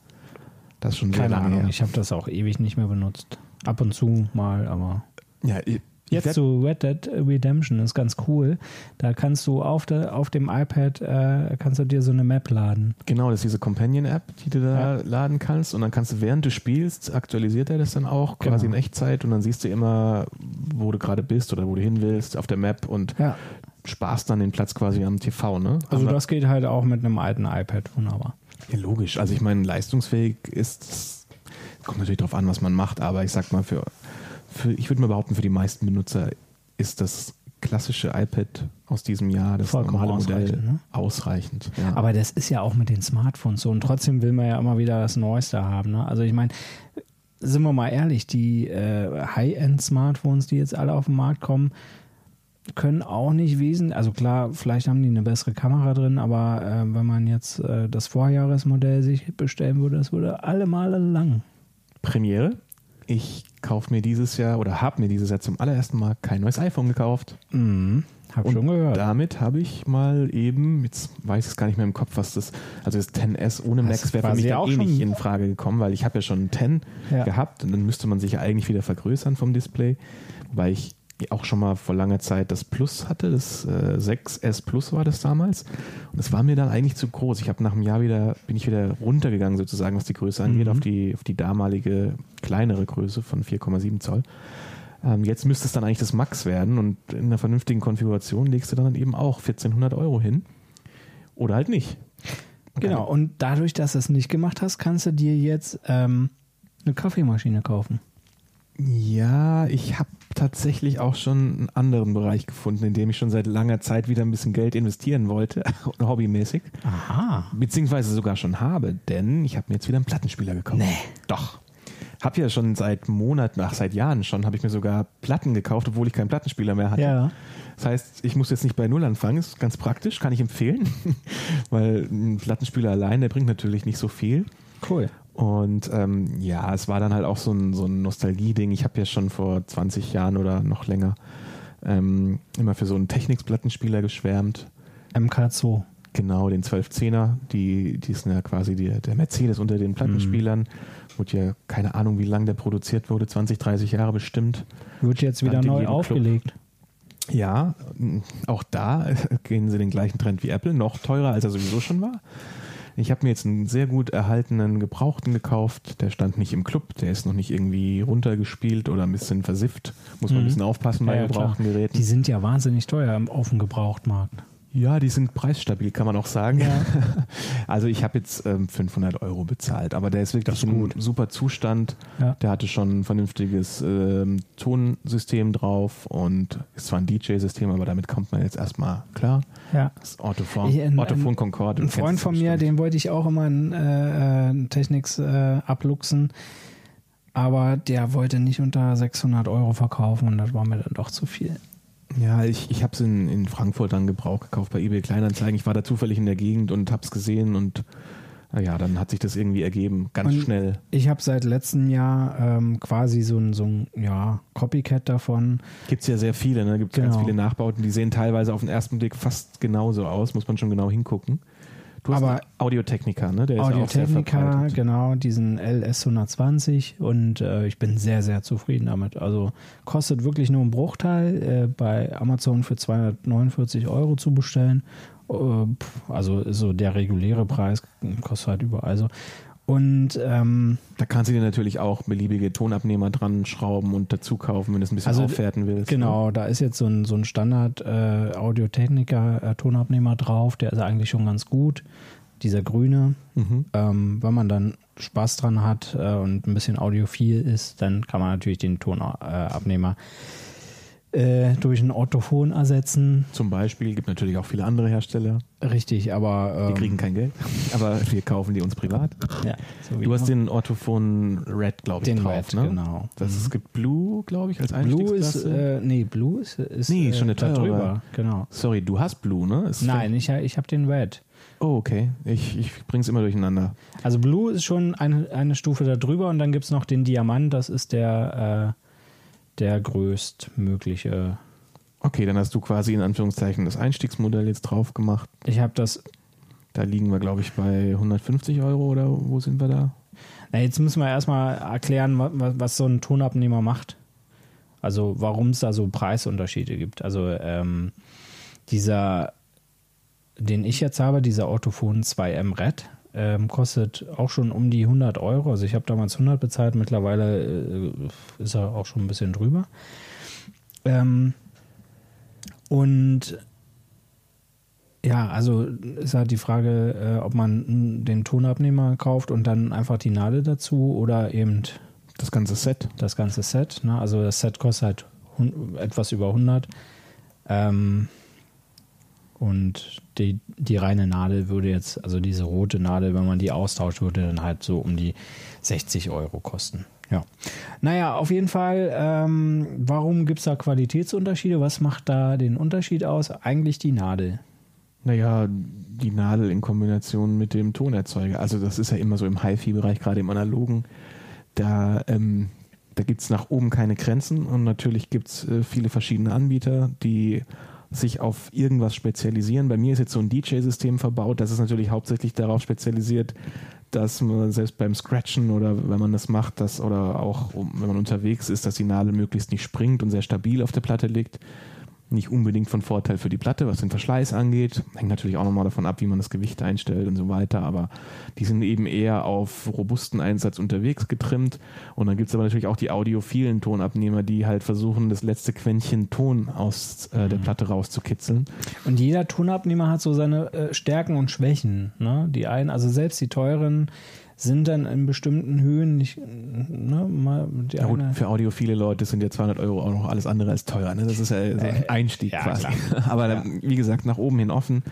das ist schon sehr keine Ahnung. her. Ich habe das auch ewig nicht mehr benutzt. Ab und zu mal, aber. ja, ich, Jetzt so Red Dead Redemption ist ganz cool. Da kannst du auf, der, auf dem iPad äh, kannst du dir so eine Map laden. Genau, das ist diese Companion-App, die du da Ja. laden kannst. Und dann kannst du, während du spielst, aktualisiert er das dann auch quasi Genau. in Echtzeit. Und dann siehst du immer, wo du gerade bist oder wo du hin willst auf der Map und Ja. Sparst dann den Platz quasi am TV. Ne? Also Aber- das geht halt auch mit einem alten iPad wunderbar. ja, logisch. Also ich meine, leistungsfähig ist, es kommt natürlich darauf an, was man macht. Aber ich sag mal, für, für ich würde mal behaupten, für die meisten Benutzer ist das klassische iPad aus diesem Jahr, das Vollkommen normale Modell, ausreichend, ne? ausreichend. Ja. Aber das ist ja auch mit den Smartphones so. Und trotzdem will man ja immer wieder das Neueste haben. Ne? Also ich meine, sind wir mal ehrlich, die äh, High-End-Smartphones, die jetzt alle auf den Markt kommen, können auch nicht wesentlich, also klar, vielleicht haben die eine bessere Kamera drin, aber äh, wenn man jetzt äh, das Vorjahresmodell sich bestellen würde, das würde alle Male lang. Premiere. Ich kaufe mir dieses Jahr oder habe mir dieses Jahr zum allerersten Mal kein neues iPhone gekauft. Mhm. Hab Und schon gehört. Damit habe ich mal eben, jetzt weiß ich es gar nicht mehr im Kopf, was das, also das 10S ohne Max wäre für mich dann auch eh nicht in Frage gekommen, weil ich habe ja schon ein 10 Ja. gehabt und dann müsste man sich ja eigentlich wieder vergrößern vom Display, weil ich auch schon mal vor langer Zeit das Plus hatte, das äh, 6S Plus war das damals. Und es war mir dann eigentlich zu groß. Ich habe nach einem Jahr wieder, bin ich wieder runtergegangen sozusagen, was die Größe angeht, Mhm. auf, die, auf die damalige kleinere Größe von 4,7 Zoll. Ähm, jetzt müsste es dann eigentlich das Max werden und in einer vernünftigen Konfiguration legst du dann eben auch 1400 Euro hin. Oder halt nicht. Genau, und dadurch, dass du es nicht gemacht hast, kannst du dir jetzt ähm, eine Kaffeemaschine kaufen. Ja, ich habe tatsächlich auch schon einen anderen Bereich gefunden, in dem ich schon seit langer Zeit wieder ein bisschen Geld investieren wollte, (laughs) hobbymäßig. Aha. Beziehungsweise sogar schon habe, denn ich habe mir jetzt wieder einen Plattenspieler gekauft. Nee. Doch. Hab ja schon seit Monaten, ach seit Jahren schon, habe ich mir sogar Platten gekauft, obwohl ich keinen Plattenspieler mehr hatte. Ja. Das heißt, ich muss jetzt nicht bei Null anfangen, ist ganz praktisch, kann ich empfehlen, (laughs) weil ein Plattenspieler allein, der bringt natürlich nicht so viel. Cool. Und ähm, ja, es war dann halt auch so ein, so ein Nostalgie-Ding. Ich habe ja schon vor 20 Jahren oder noch länger ähm, immer für so einen Technics-Plattenspieler geschwärmt. MK2. Genau, den 1210er, die, die ist ja quasi die, der Mercedes unter den Plattenspielern. Wurde ja keine Ahnung, wie lange der produziert wurde, 20, 30 Jahre bestimmt. Wird jetzt wieder Stand neu jedem Club. aufgelegt. Ja, auch da (laughs) gehen sie den gleichen Trend wie Apple, noch teurer als er sowieso schon war. Ich habe mir jetzt einen sehr gut erhaltenen Gebrauchten gekauft. Der stand nicht im Club, der ist noch nicht irgendwie runtergespielt oder ein bisschen versifft. Muss man Mhm. ein bisschen aufpassen bei Ja, ja, klar. gebrauchten Geräten. Die sind ja wahnsinnig teuer im auf dem Gebrauchtmarkt. Ja, die sind preisstabil, kann man auch sagen. Ja. (laughs) Also ich habe jetzt ähm, 500 Euro bezahlt, aber der ist wirklich ist in gut. super Zustand. Ja. Der hatte schon ein vernünftiges ähm, Tonsystem drauf und ist zwar ein DJ-System, aber damit kommt man jetzt erstmal klar. Ja. Das Orthophon, Ich- ein- Orthophon Concorde. Ein Freund von mir, den wollte ich auch immer in äh, Technics äh, abluchsen, aber der wollte nicht unter 600 Euro verkaufen und das war mir dann doch zu viel. Ja, ich, ich habe es in, in Frankfurt dann Gebrauch gekauft bei eBay Kleinanzeigen. Ich war da zufällig in der Gegend und habe es gesehen und ja, dann hat sich das irgendwie ergeben, ganz Und- schnell. Ich habe seit letztem Jahr ähm, quasi so ein, so ein ja, Copycat davon. Gibt es ja sehr viele, ne? Gibt ganz Genau. viele Nachbauten, die sehen teilweise auf den ersten Blick fast genauso aus, muss man schon genau hingucken. Du hast Aber- Audiotechniker, ne? Der verbreitet. genau, diesen LS120 und äh, ich bin sehr, sehr zufrieden damit. Also kostet wirklich nur einen Bruchteil äh, bei Amazon für 249 Euro zu bestellen. Äh, also so der reguläre Preis kostet halt überall so. Und ähm, Da kannst du dir natürlich auch beliebige Tonabnehmer dran schrauben und dazu kaufen, wenn du es ein bisschen Also, aufwerten willst. ne? Genau, da ist jetzt so ein, so ein Standard äh, Audio-Technica äh, Tonabnehmer drauf, der ist eigentlich schon ganz gut. Dieser grüne, Ne? Mhm. ähm, wenn man dann Spaß dran hat äh, und ein bisschen audiophil ist, dann kann man natürlich den Tonabnehmer äh, durch ein Orthophon ersetzen. Zum Beispiel gibt natürlich auch viele andere Hersteller, Richtig, aber die ähm, kriegen kein Geld, aber wir kaufen die uns privat. ja, so Du hast den Orthophon Red, glaube ich, den drauf, Red, ne? genau. Das, Mhm. Es gibt Blue, glaube ich, als Blue ist, äh, nee, Blue ist, ist Nee, äh, schon eine da teurere. drüber, genau. Sorry, du hast Blue, ne? Ist Nein, ich, ich habe den Red. Oh, okay. Ich, ich bring's immer durcheinander. Also Blue ist schon eine, eine Stufe da drüber und dann gibt es noch den Diamant, das ist der, äh, der größtmögliche. Okay, dann hast du quasi in Anführungszeichen das Einstiegsmodell jetzt drauf gemacht. Ich habe das, Da liegen wir, glaube ich, bei 150 Euro oder wo sind wir da? na jetzt müssen wir erstmal erklären, was, was so ein Tonabnehmer macht. Also warum es da so Preisunterschiede gibt. Also ähm, dieser, den ich jetzt habe, dieser Orthophon 2M Red, ähm, kostet auch schon um die 100 Euro. Also ich habe damals 100 bezahlt, mittlerweile äh, ist er auch schon ein bisschen drüber. Ähm, und ja, also ist halt die Frage, äh, ob man den Tonabnehmer kauft und dann einfach die Nadel dazu oder eben Das ganze Set. das ganze Set. Ne? Also das Set kostet halt etwas über 100. Ähm, und die, die reine Nadel würde jetzt, also diese rote Nadel, wenn man die austauscht, würde dann halt so um die 60 Euro kosten. Ja. Naja, auf jeden Fall, ähm, warum gibt es da Qualitätsunterschiede? Was macht da den Unterschied aus? Eigentlich die Nadel. Naja, die Nadel in Kombination mit dem Tonerzeuger. Also das ist ja immer so im HiFi-Bereich, gerade im Analogen. Da, ähm, da gibt es nach oben keine Grenzen und natürlich gibt es äh, viele verschiedene Anbieter, die sich auf irgendwas spezialisieren. Bei mir ist jetzt so ein DJ-System verbaut, das ist natürlich hauptsächlich darauf spezialisiert, dass man selbst beim Scratchen oder wenn man das macht, dass, oder auch wenn man unterwegs ist, dass die Nadel möglichst nicht springt und sehr stabil auf der Platte liegt nicht unbedingt von Vorteil für die Platte, was den Verschleiß angeht. Hängt natürlich auch nochmal davon ab, wie man das Gewicht einstellt und so weiter, aber die sind eben eher auf robusten Einsatz unterwegs getrimmt. Und dann gibt es aber natürlich auch die audiophilen Tonabnehmer, die halt versuchen, das letzte Quäntchen Ton aus äh, der mhm. Platte rauszukitzeln. Und jeder Tonabnehmer hat so seine äh, Stärken und Schwächen. Ne? Die einen, also selbst die teuren, sind dann in bestimmten Höhen nicht. Ne, mal ja, gut, für audiophile Leute sind ja 200 Euro auch noch alles andere als teuer. Ne? Das ist ja so ein äh, Einstieg ja, quasi. (laughs) Aber ja. wie gesagt, nach oben hin offen.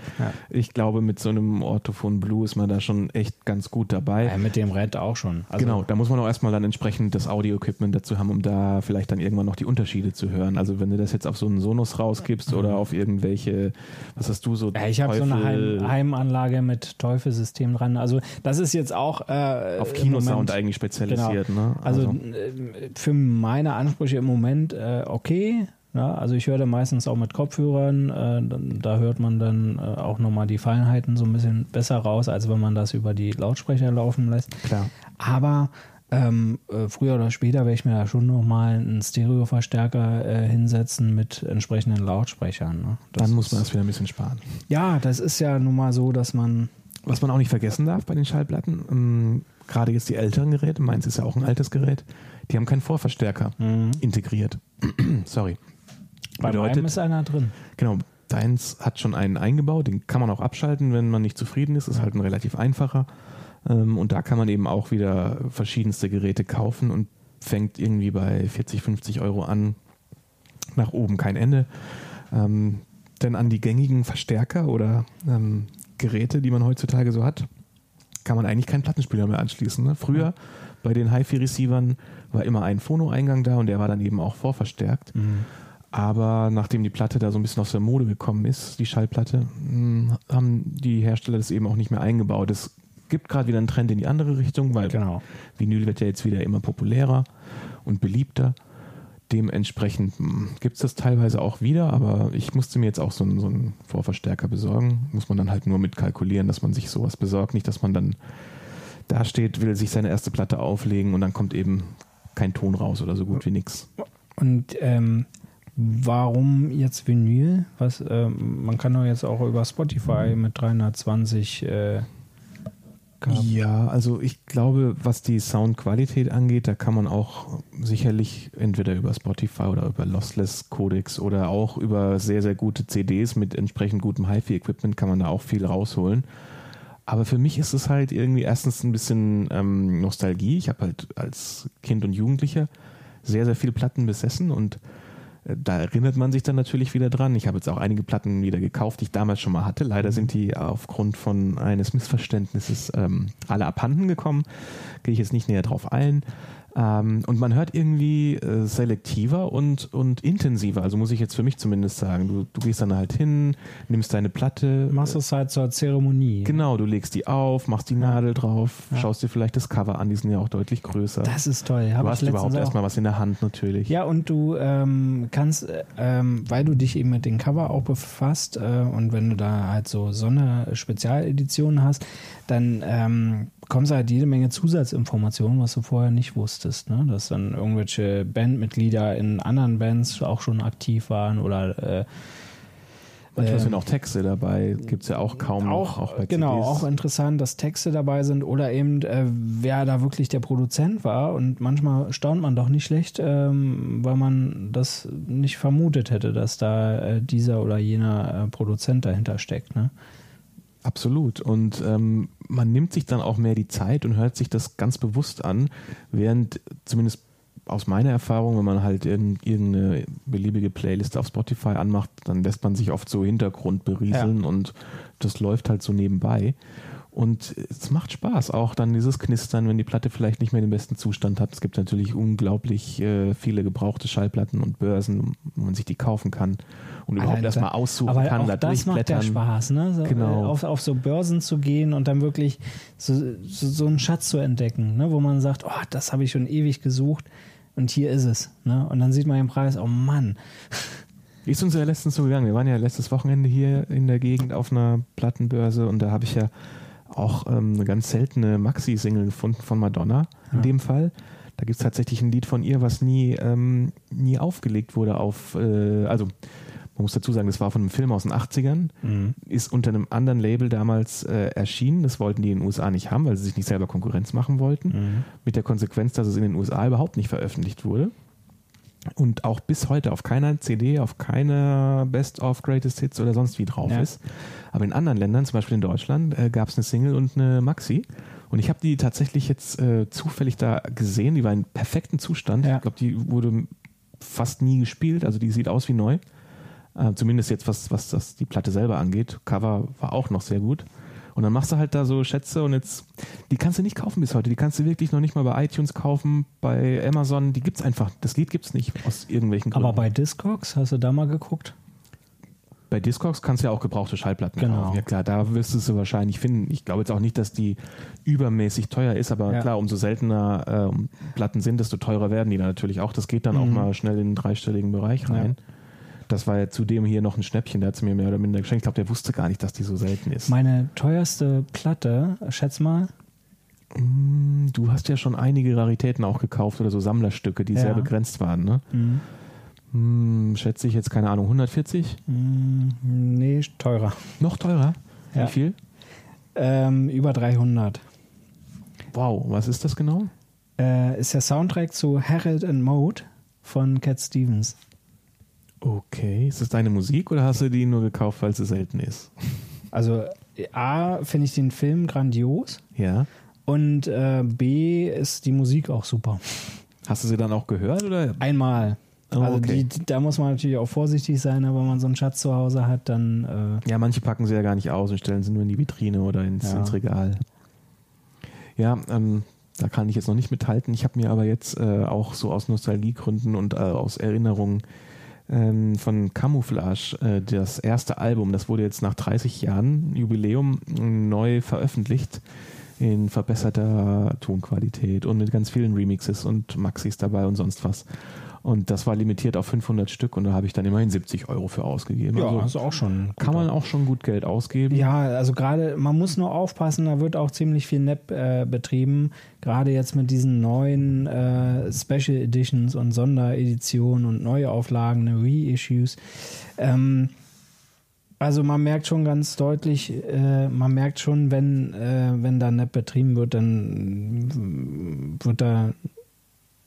Ich glaube, mit so einem Orthophon Blue ist man da schon echt ganz gut dabei. mit dem Red auch schon. Also genau, da muss man auch erstmal dann entsprechend das Audio-Equipment dazu haben, um da vielleicht dann irgendwann noch die Unterschiede zu hören. Also wenn du das jetzt auf so einen Sonos rausgibst mhm. oder auf irgendwelche, was hast du so? ich habe so eine Heim Heimanlage mit Teufelsystem dran. Also das ist jetzt auch äh, auf Kinosound eigentlich spezialisiert. Genau. Ne? Also, also äh, für meine Ansprüche im Moment äh, okay. Ja, also ich höre da meistens auch mit Kopfhörern, äh, da hört man dann äh, auch nochmal die Feinheiten so ein bisschen besser raus, als wenn man das über die Lautsprecher laufen lässt. Klar. Aber ähm, äh, früher oder später werde ich mir da schon nochmal einen Stereoverstärker äh, hinsetzen mit entsprechenden Lautsprechern. Ne? Dann muss man das wieder ein bisschen sparen. Ja, das ist ja nun mal so, dass man was man auch nicht vergessen darf bei den Schallplatten, ähm, gerade jetzt die älteren Geräte, meins ist ja auch ein altes Gerät, die haben keinen Vorverstärker mhm. integriert. (clears throat) Sorry. Bei Bedeutet, ist einer drin. Genau, deins hat schon einen eingebaut, den kann man auch abschalten, wenn man nicht zufrieden ist. Ist halt ein relativ einfacher. Ähm, und da kann man eben auch wieder verschiedenste Geräte kaufen und fängt irgendwie bei 40, 50 Euro an. Nach oben kein Ende. Ähm, denn an die gängigen Verstärker oder ähm, Geräte, die man heutzutage so hat, kann man eigentlich keinen Plattenspieler mehr anschließen. Ne? Früher bei den HiFi-Receivern war immer ein Phono-Eingang da und der war dann eben auch vorverstärkt. Mhm. Aber nachdem die Platte da so ein bisschen aus der Mode gekommen ist, die Schallplatte, hm, haben die Hersteller das eben auch nicht mehr eingebaut. Es gibt gerade wieder einen Trend in die andere Richtung, weil genau. Vinyl wird ja jetzt wieder immer populärer und beliebter. Dementsprechend hm, gibt es das teilweise auch wieder, aber ich musste mir jetzt auch so einen, so einen Vorverstärker besorgen. Muss man dann halt nur mit kalkulieren, dass man sich sowas besorgt. Nicht, dass man dann da steht, will sich seine erste Platte auflegen und dann kommt eben kein Ton raus oder so gut wie nichts. Und ähm, warum jetzt Vinyl? Was, ähm, man kann doch jetzt auch über Spotify mit 320 äh, gehabt? Ja, also ich glaube, was die Soundqualität angeht, da kann man auch sicherlich entweder über Spotify oder über Lossless Codecs oder auch über sehr, sehr gute CDs mit entsprechend gutem HiFi-Equipment kann man da auch viel rausholen. Aber für mich ist es halt irgendwie erstens ein bisschen ähm, Nostalgie. Ich habe halt als Kind und Jugendlicher sehr, sehr viele Platten besessen und da erinnert man sich dann natürlich wieder dran. Ich habe jetzt auch einige Platten wieder gekauft, die ich damals schon mal hatte. Leider sind die aufgrund von eines Missverständnisses ähm, alle abhanden gekommen. Gehe ich jetzt nicht näher drauf ein. Ähm, und man hört irgendwie äh, selektiver und, und intensiver. Also muss ich jetzt für mich zumindest sagen. Du, du gehst dann halt hin, nimmst deine Platte. Machst es halt zur Zeremonie. Genau, du legst die auf, machst die Nadel drauf, ja. schaust dir vielleicht das Cover an, die sind ja auch deutlich größer. Das ist toll. Du hast überhaupt erstmal was in der Hand natürlich. Ja, und du ähm, kannst, ähm, weil du dich eben mit dem Cover auch befasst äh, und wenn du da halt so Sonne-Spezialeditionen hast, dann ähm, bekommst halt jede Menge Zusatzinformationen, was du vorher nicht wusstest. Ne? Dass dann irgendwelche Bandmitglieder in anderen Bands auch schon aktiv waren oder äh, Manchmal sind ähm, auch Texte dabei, gibt es ja auch kaum auch, noch, auch Genau, CDs. auch interessant, dass Texte dabei sind oder eben, äh, wer da wirklich der Produzent war. Und manchmal staunt man doch nicht schlecht, ähm, weil man das nicht vermutet hätte, dass da äh, dieser oder jener äh, Produzent dahinter steckt. Ne? Absolut. Und ähm, man nimmt sich dann auch mehr die Zeit und hört sich das ganz bewusst an, während zumindest aus meiner Erfahrung, wenn man halt irgendeine beliebige Playlist auf Spotify anmacht, dann lässt man sich oft so Hintergrund berieseln ja. und das läuft halt so nebenbei. Und es macht Spaß, auch dann dieses Knistern, wenn die Platte vielleicht nicht mehr den besten Zustand hat. Es gibt natürlich unglaublich äh, viele gebrauchte Schallplatten und Börsen, wo man sich die kaufen kann und überhaupt Alter, erstmal aussuchen aber kann. Auch das macht ja Spaß, ne? So, genau. auf, auf so Börsen zu gehen und dann wirklich so, so, so einen Schatz zu entdecken, ne? wo man sagt, oh, das habe ich schon ewig gesucht und hier ist es. Ne? Und dann sieht man den Preis, oh Mann. Ist uns ja letztens so gegangen. Wir waren ja letztes Wochenende hier in der Gegend auf einer Plattenbörse und da habe ich ja auch ähm, eine ganz seltene Maxi-Single gefunden von Madonna in Ja. dem Fall. Da gibt es tatsächlich ein Lied von ihr, was nie, ähm, nie aufgelegt wurde auf, äh, also man muss dazu sagen, das war von einem Film aus den 80ern, Mhm. ist unter einem anderen Label damals äh, erschienen. Das wollten die in den USA nicht haben, weil sie sich nicht selber Konkurrenz machen wollten. Mhm. Mit der Konsequenz, dass es in den USA überhaupt nicht veröffentlicht wurde. Und auch bis heute auf keiner CD, auf keiner Best of Greatest Hits oder sonst wie drauf Ja. ist. Aber in anderen Ländern, zum Beispiel in Deutschland, äh, gab es eine Single und eine Maxi. Und ich habe die tatsächlich jetzt äh, zufällig da gesehen. Die war in perfektem Zustand. Ja. Ich glaube, die wurde fast nie gespielt. Also die sieht aus wie neu. Äh, zumindest jetzt, was, was das, die Platte selber angeht. Cover war auch noch sehr gut. Und dann machst du halt da so Schätze und jetzt, die kannst du nicht kaufen bis heute. Die kannst du wirklich noch nicht mal bei iTunes kaufen, bei Amazon. Die gibt's einfach. Das Lied gibt's nicht aus irgendwelchen Gründen. Aber bei Discogs, hast du da mal geguckt? Bei Discogs kannst du ja auch gebrauchte Schallplatten Genau. kaufen. Ja klar, da wirst du sie wahrscheinlich finden. Ich glaube jetzt auch nicht, dass die übermäßig teuer ist, aber Ja. klar, umso seltener ähm, Platten sind, desto teurer werden die dann natürlich auch. Das geht dann auch Mhm. mal schnell in den dreistelligen Bereich rein. Das war ja zudem hier noch ein Schnäppchen, der hat es mir mehr oder minder geschenkt. Ich glaube, der wusste gar nicht, dass die so selten ist. Meine teuerste Platte, schätz mal, Mm, Du hast ja schon einige Raritäten auch gekauft oder so Sammlerstücke, die Ja. sehr begrenzt waren, ne? Mhm. Hm, schätze ich jetzt, keine Ahnung, 140? Mm, nee, teurer. Noch teurer? Ja. Wie viel? Ähm, über 300. Wow, was ist das genau? Äh, ist der Soundtrack zu Harold and Mode von Cat Stevens. Okay, ist das deine Musik oder hast du die nur gekauft, weil sie selten ist? Also A, finde ich den Film grandios Ja. und äh, B, ist die Musik auch super. Hast du sie dann auch gehört oder? Einmal. Oh, also okay. die, da muss man natürlich auch vorsichtig sein, aber wenn man so einen Schatz zu Hause hat, dann äh, Ja, manche packen sie ja gar nicht aus und stellen sie nur in die Vitrine oder ins, Ja. ins Regal. Ja, ähm, da kann ich jetzt noch nicht mithalten. Ich habe mir aber jetzt äh, auch so aus Nostalgiegründen und äh, aus Erinnerungen ähm, von Camouflage äh, das erste Album, das wurde jetzt nach 30 Jahren Jubiläum neu veröffentlicht in verbesserter Tonqualität und mit ganz vielen Remixes und Maxis dabei und sonst was. Und das war limitiert auf 500 Stück und da habe ich dann immerhin 70 Euro für ausgegeben. ja, also auch schon. kann man auch schon gut Geld ausgeben. Ja, also gerade, man muss nur aufpassen, da wird auch ziemlich viel Nepp äh, betrieben. Gerade jetzt mit diesen neuen äh, Special Editions und Sondereditionen und Neuauflagen, ne, Reissues. Ähm, also man merkt schon ganz deutlich, äh, man merkt schon, wenn, äh, wenn da Nepp betrieben wird, dann wird da,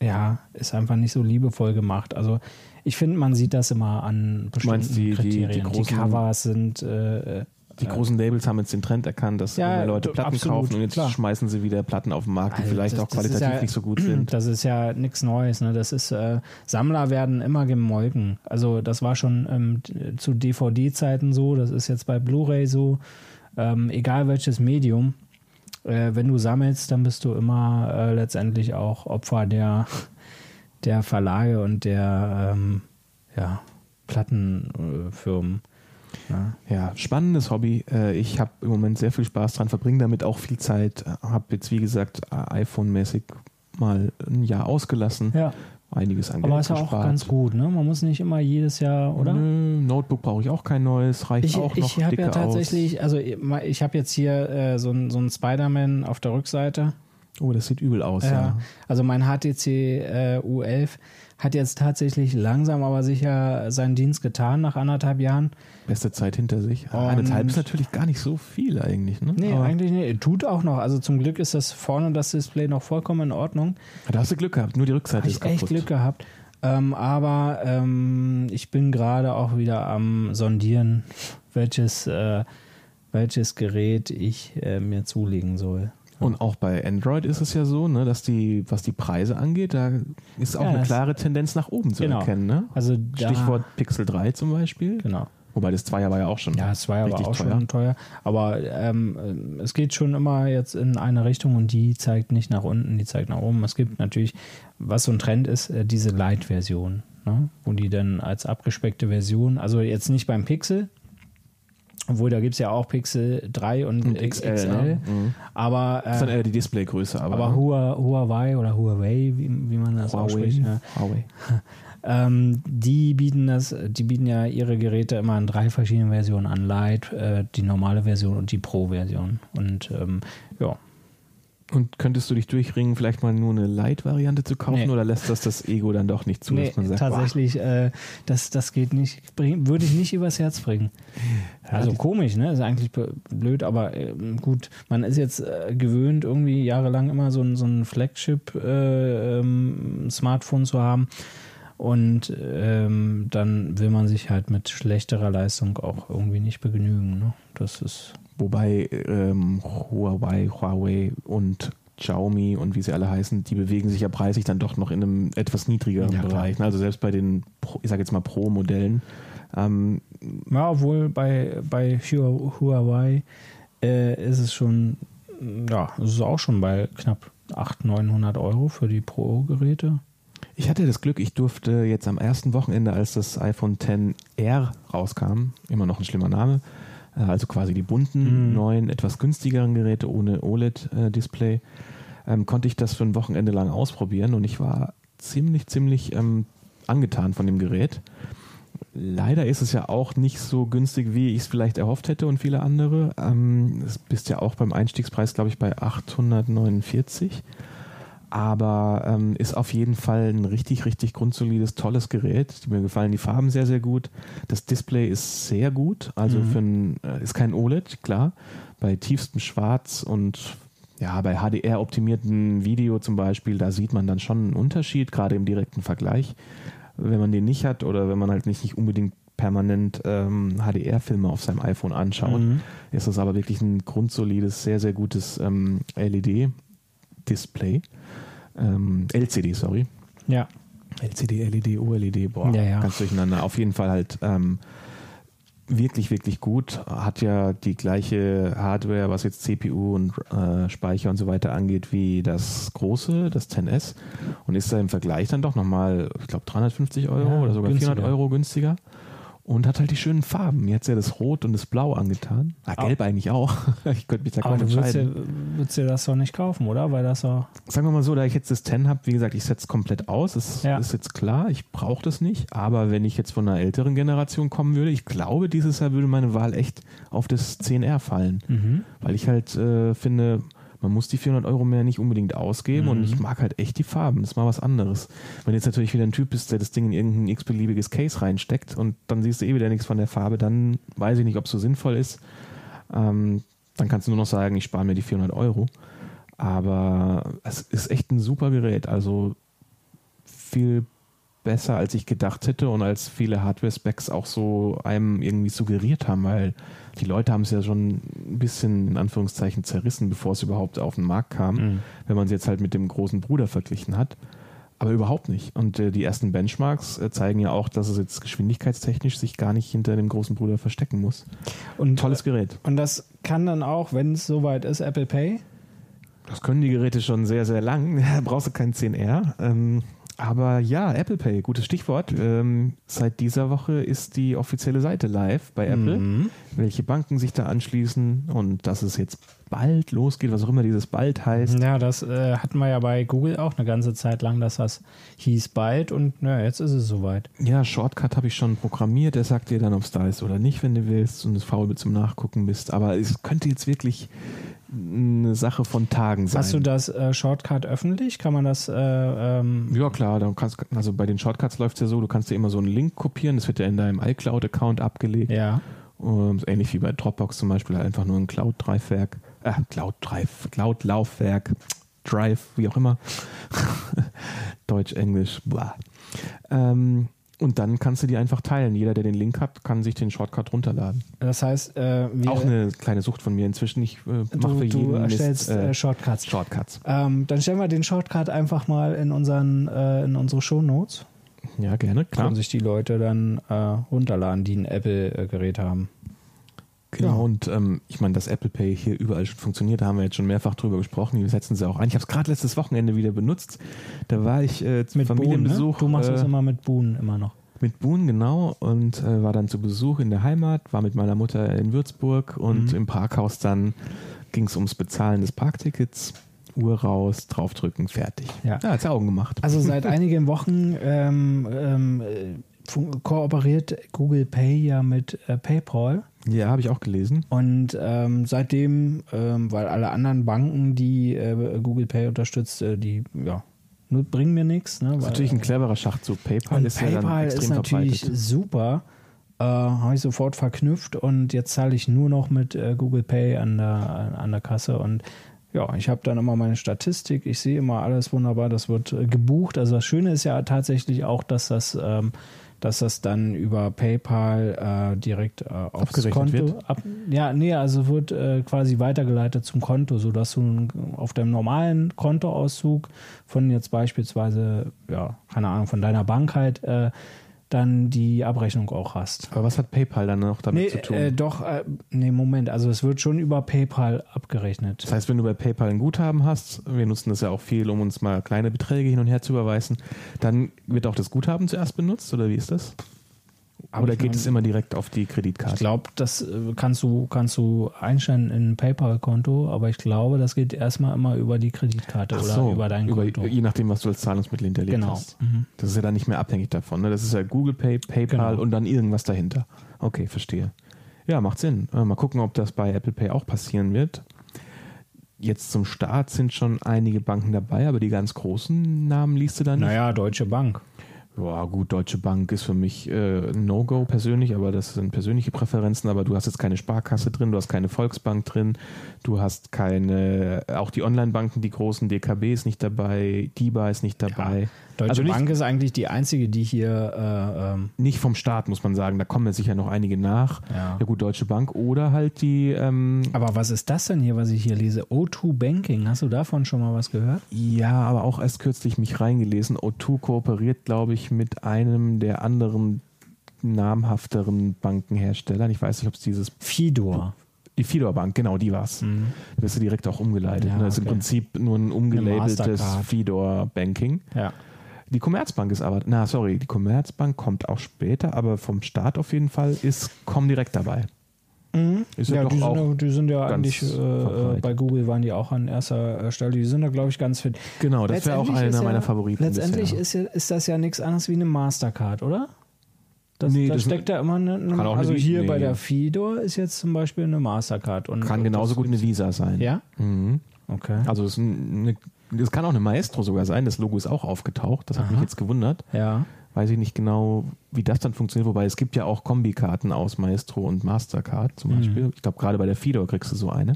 ja, ist einfach nicht so liebevoll gemacht. Also ich finde, man sieht das immer an bestimmten meinst, die- die- die Kriterien. Die, großen- Covers sind äh, Die großen Labels haben jetzt den Trend erkannt, dass Ja, immer Leute Platten absolut, kaufen und jetzt klar. schmeißen sie wieder Platten auf den Markt, die Also vielleicht das- auch qualitativ ja- nicht so gut sind. (clears throat) Das ist ja nichts Neues. Ne? Das ist äh, Sammler werden immer gemolken. Also das war schon ähm, zu DVD-Zeiten so. Das ist jetzt bei Blu-ray so. Ähm, egal welches Medium. Äh, wenn du sammelst, dann bist du immer äh, letztendlich auch Opfer der der Verlage und der ähm, ja, Plattenfirmen. Ja. Ja, spannendes Hobby. Äh, Ich habe im Moment sehr viel Spaß dran, verbringe damit auch viel Zeit. Habe jetzt, wie gesagt, iPhone-mäßig mal ein Jahr ausgelassen. ja, Einiges an aber Geld ist ja auch ganz gut. Ne? Man muss nicht immer jedes Jahr, oder? Nö, Notebook brauche ich auch kein neues, reicht Ich, auch noch ich habe ja tatsächlich, also ich habe jetzt hier äh, so einen so einen Spider-Man auf der Rückseite. aus. Oh, das sieht übel aus, ja. Ja. Also mein HTC äh, U11 hat jetzt tatsächlich langsam aber sicher seinen Dienst getan nach anderthalb Jahren. Beste Zeit hinter sich. Und- Eineinhalb ist natürlich gar nicht so viel eigentlich, ne? Nee, Aber eigentlich nicht. Tut auch noch. Also zum Glück ist das vorne das Display noch vollkommen in Ordnung. Da hast du Glück gehabt, nur die Rückseite ist ich kaputt. echt Glück gehabt. Ähm, aber ähm, ich bin gerade auch wieder am sondieren, welches, äh, welches Gerät ich äh, mir zulegen soll. Und auch bei Android ist es ja so, ne, dass die, was die Preise angeht, da ist auch Ja, eine das- klare Tendenz nach oben zu Genau. erkennen. Ne? Also Stichwort Pixel 3 zum Beispiel. Genau. Wobei das 2 war ja auch schon. Ja, es war aber Richtig auch teuer. schon teuer. Aber ähm, es geht schon immer jetzt in eine Richtung und die zeigt nicht nach unten, die zeigt nach oben. Es gibt natürlich, was so ein Trend ist, äh, diese Light-Version, ne? wo die dann als abgespeckte Version, also jetzt nicht beim Pixel, obwohl da gibt es ja auch Pixel 3 und, Und XL, XL, ne? Mhm. aber, Das ist dann äh, eher die Displaygröße, aber, aber Hua- Huawei oder Huawei, wie, wie man das Huawei. ausspricht, ja, Huawei. (laughs) Ähm, die bieten das, die bieten ja ihre Geräte immer in drei verschiedenen Versionen an. Light, äh, die normale Version und die Pro-Version. Und ähm, ja, Und könntest du dich durchringen, vielleicht mal nur eine Light-Variante zu kaufen Nee. oder lässt das das Ego dann doch nicht zu, nee, dass man sagt, tatsächlich, äh, das, das geht nicht, würde ich nicht übers Herz bringen. Also die- komisch, ne? Ist eigentlich blöd, aber äh, gut, man ist jetzt äh, gewöhnt, irgendwie jahrelang immer so ein, so ein Flagship-Smartphone zu haben. Und ähm, dann will man sich halt mit schlechterer Leistung auch irgendwie nicht begnügen. Ne? Das ist. Wobei ähm, Huawei, Huawei und Xiaomi und wie sie alle heißen, die bewegen sich ja preislich dann doch noch in einem etwas niedrigeren Ja. Bereich. ne? Also selbst bei den, ich sage jetzt mal Pro-Modellen, ähm, Ja, obwohl bei, bei Hu- Huawei äh, ist es schon, ja, es ist auch schon bei knapp 800, 900 Euro für die Pro-Geräte. ich hatte das Glück, ich durfte jetzt am ersten Wochenende, als das iPhone XR rauskam, immer noch ein schlimmer Name, also quasi die bunten, Mhm. neuen, etwas günstigeren Geräte ohne OLED-Display, ähm, konnte ich das für ein Wochenende lang ausprobieren und ich war ziemlich, ziemlich ähm, angetan von dem Gerät. Leider ist es ja auch nicht so günstig, wie ich es vielleicht erhofft hätte und viele andere. Ähm, es bist ja auch beim Einstiegspreis, glaube ich, bei 849. Aber ähm, ist auf jeden Fall ein richtig, richtig grundsolides, tolles Gerät. Mir gefallen die Farben sehr, sehr gut. Das Display ist sehr gut. Also Mhm. für ein, äh, ist kein OLED, klar. Bei tiefstem Schwarz und ja, bei HDR-optimierten Video zum Beispiel, da sieht man dann schon einen Unterschied, gerade im direkten Vergleich. Wenn man den nicht hat oder wenn man halt nicht, nicht unbedingt permanent ähm, HDR-Filme auf seinem iPhone anschaut, Mhm. ist das aber wirklich ein grundsolides, sehr, sehr gutes ähm, LED-Display. Ähm, LCD, sorry. Ja, LCD, LED, OLED, boah, Ja, ja. ganz durcheinander. Auf jeden Fall halt ähm, wirklich, wirklich gut. Hat ja die gleiche Hardware, was jetzt CPU und äh, Speicher und so weiter angeht, wie das große, das 10S. Und ist da im Vergleich dann doch nochmal, ich glaube, 350 Euro Ja, oder sogar günstiger. 400 Euro günstiger. Und hat halt die schönen Farben. Jetzt ja das Rot und das Blau angetan. Ah. Gelb eigentlich auch. (laughs) Ich könnte mich da aber kaum du würdest dir, entscheiden. würdest dir das doch nicht kaufen, oder? Weil das doch. Sagen wir mal so, da ich jetzt das 10 habe, wie gesagt, ich setze es komplett aus. Das Ja. ist jetzt klar, ich brauche das nicht. Aber wenn ich jetzt von einer älteren Generation kommen würde, ich glaube, dieses Jahr würde meine Wahl echt auf das 10R fallen. Mhm. Weil ich halt äh, finde, man muss die 400 Euro mehr nicht unbedingt ausgeben und Mhm. ich mag halt echt die Farben. Das ist mal was anderes. Wenn jetzt natürlich wieder ein Typ ist, der das Ding in irgendein x-beliebiges Case reinsteckt und dann siehst du eh wieder nichts von der Farbe, dann weiß ich nicht, ob es so sinnvoll ist. Ähm, dann kannst du nur noch sagen, ich spare mir die 400 Euro. Aber es ist echt ein super Gerät. Also viel besser, als ich gedacht hätte und als viele Hardware-Specs auch so einem irgendwie suggeriert haben, weil die Leute haben es ja schon ein bisschen in Anführungszeichen zerrissen, bevor es überhaupt auf den Markt kam, Mhm. wenn man es jetzt halt mit dem großen Bruder verglichen hat. Aber überhaupt nicht. Und äh, die ersten Benchmarks äh, zeigen ja auch, dass es jetzt geschwindigkeitstechnisch sich gar nicht hinter dem großen Bruder verstecken muss. Und, Tolles Gerät. und das kann dann auch, wenn es soweit ist, Apple Pay. Das können die Geräte schon sehr, sehr lang. (laughs) Da brauchst du kein 10R. Ähm, aber ja, Apple Pay, gutes Stichwort. Ähm, seit dieser Woche ist die offizielle Seite live bei Apple, Mhm. welche Banken sich da anschließen und dass es jetzt bald losgeht, was auch immer dieses bald heißt. Ja, das äh, hatten wir ja bei Google auch eine ganze Zeit lang, dass das hieß bald und ja, jetzt ist es soweit. Ja, Shortcut habe ich schon programmiert. Der sagt dir dann, ob es da ist oder nicht, wenn du willst und es faul zum Nachgucken bist. Aber es könnte jetzt wirklich eine Sache von Tagen sein. Hast du das äh, Shortcut öffentlich? Kann man das äh, ähm, Ja, klar, dann kannst, also bei den Shortcuts läuft es ja so, du kannst dir immer so einen Link kopieren, das wird ja in deinem iCloud-Account abgelegt. ja. Ähm, ähnlich wie bei Dropbox zum Beispiel, halt einfach nur ein Cloud-Drive-Werk, äh, Cloud-Drive, Cloud-Laufwerk, Drive, wie auch immer. (laughs) Deutsch, Englisch, bla. Ähm, und dann kannst du die einfach teilen. Jeder, der den Link hat, kann sich den Shortcut runterladen. Das heißt, äh, wir, Auch eine kleine Sucht von mir inzwischen. Ich äh, mache du, für du jeden erstellst Mist, äh, äh, Shortcuts. Shortcuts. Ähm, dann stellen wir den Shortcut einfach mal in, unseren, äh, in unsere Shownotes. Ja, gerne, klar. Können sich die Leute dann äh, runterladen, die ein Apple-Gerät haben. Genau, Ja. und ähm, ich meine, dass Apple Pay hier überall schon funktioniert, da haben wir jetzt schon mehrfach drüber gesprochen. Die setzen sie auch ein. Ich habe es gerade letztes Wochenende wieder benutzt. Da war ich äh, zum Mit Boon, ne? Familienbesuch. Du machst äh, das immer mit Boon immer noch. Mit Boon, genau. Und äh, war dann zu Besuch in der Heimat, war mit meiner Mutter in Würzburg und Mhm. im Parkhaus dann ging es ums Bezahlen des Parktickets. Uhr raus, draufdrücken, fertig. Ja. ja hat's Augen gemacht. Also seit (laughs) einigen Wochen ähm, ähm, kooperiert Google Pay ja mit äh, PayPal. ja, habe ich auch gelesen. Und ähm, seitdem, ähm, weil alle anderen Banken, die äh, Google Pay unterstützt, äh, die ja, bringen mir nichts. Ne, Das ist weil- natürlich ein cleverer Schachzug. PayPal ist ja dann PayPal extrem ist natürlich verbreitet. super. Äh, Habe ich sofort verknüpft und jetzt zahle ich nur noch mit äh, Google Pay an der, an der Kasse und ja, ich habe dann immer meine Statistik, ich sehe immer alles wunderbar, das wird äh, gebucht. Also das Schöne ist ja tatsächlich auch, dass das, ähm, dass das dann über PayPal äh, direkt äh, aufs Abgerechnet Konto wird? Ab, ja, nee, also wird äh, quasi weitergeleitet zum Konto, sodass du auf deinem normalen Kontoauszug von jetzt beispielsweise, ja, keine Ahnung, von deiner Bank halt äh, dann die Abrechnung auch hast. Aber was hat PayPal dann noch damit Nee, zu tun? äh, doch, äh, nee, Moment, also es wird schon über PayPal abgerechnet. Das heißt, wenn du bei PayPal ein Guthaben hast, wir nutzen das ja auch viel, um uns mal kleine Beträge hin und her zu überweisen, dann wird auch das Guthaben zuerst benutzt oder wie ist das? Oder ich geht es immer direkt auf die Ich Kreditkarte? glaube, das äh, kannst du, kannst du einstellen in ein PayPal-Konto, aber ich glaube, das geht erstmal immer über die Kreditkarte Ach oder so, über dein über, Konto. Je nachdem, was du als Zahlungsmittel hinterlegt Genau. hast. Mhm. Das ist ja dann nicht mehr abhängig davon. Ne? Das ist ja Google Pay, PayPal Genau. und dann irgendwas dahinter. Okay, verstehe. Ja, macht Sinn. Äh, Mal gucken, ob das bei Apple Pay auch passieren wird. Jetzt zum Start sind schon einige Banken dabei, aber die ganz großen Namen liest du da nicht. Naja, Deutsche Bank. Ja, gut, Deutsche Bank ist für mich äh, No-Go persönlich, aber das sind persönliche Präferenzen. Aber du hast jetzt keine Sparkasse drin, du hast keine Volksbank drin, du hast keine, auch die Online-Banken, die großen, DKB ist nicht dabei, DIBA ist nicht dabei. Deutsche Also nicht- Bank ist eigentlich die einzige, die hier äh, ähm, Nicht vom Staat, muss man sagen. Da kommen ja sicher noch einige nach. Ja. Ja gut, Deutsche Bank oder halt die, ähm, Aber was ist das denn hier, was ich hier lese? O2 Banking. Hast du davon schon mal was gehört? ja, aber auch erst kürzlich mich reingelesen. O2 kooperiert, glaube ich, mit einem der anderen namhafteren Bankenherstellern. Ich weiß nicht, ob es dieses Fidor. Die Fidor Bank, genau, die war's. Mhm. Da wirst du direkt auch umgeleitet. Ja, ne? Das ist im okay. Prinzip nur ein umgelabeltes. Fidor Banking. Ja. Die Commerzbank ist aber, na sorry, die Commerzbank kommt auch später, aber vom Start auf jeden Fall ist Comdirect dabei. Ist ja ja, die, sind ja, die sind ja eigentlich, äh, bei Google waren die auch an erster äh, Stelle. Die sind da, glaube ich, ganz fit. Genau, das wäre auch einer ist meiner ja, Favoriten. Letztendlich bisher. ist, ja, ist das ja nichts anderes wie eine Mastercard, oder? Das, Nee, da das- steckt da immer eine, eine eine also Visa- hier nee. bei der Fidor ist jetzt zum Beispiel eine Mastercard. Und kann und genauso gut eine Visa sein. Ja? Mhm. Okay. Also es, ist eine, das kann auch eine Maestro sogar sein. Das Logo ist auch aufgetaucht. Das hat Aha. mich jetzt gewundert. Ja. Weiß ich nicht genau, wie das dann funktioniert. Wobei es gibt ja auch Kombikarten aus Maestro und Mastercard zum Mhm. Beispiel. Ich glaube, gerade bei der Fidor kriegst du so eine.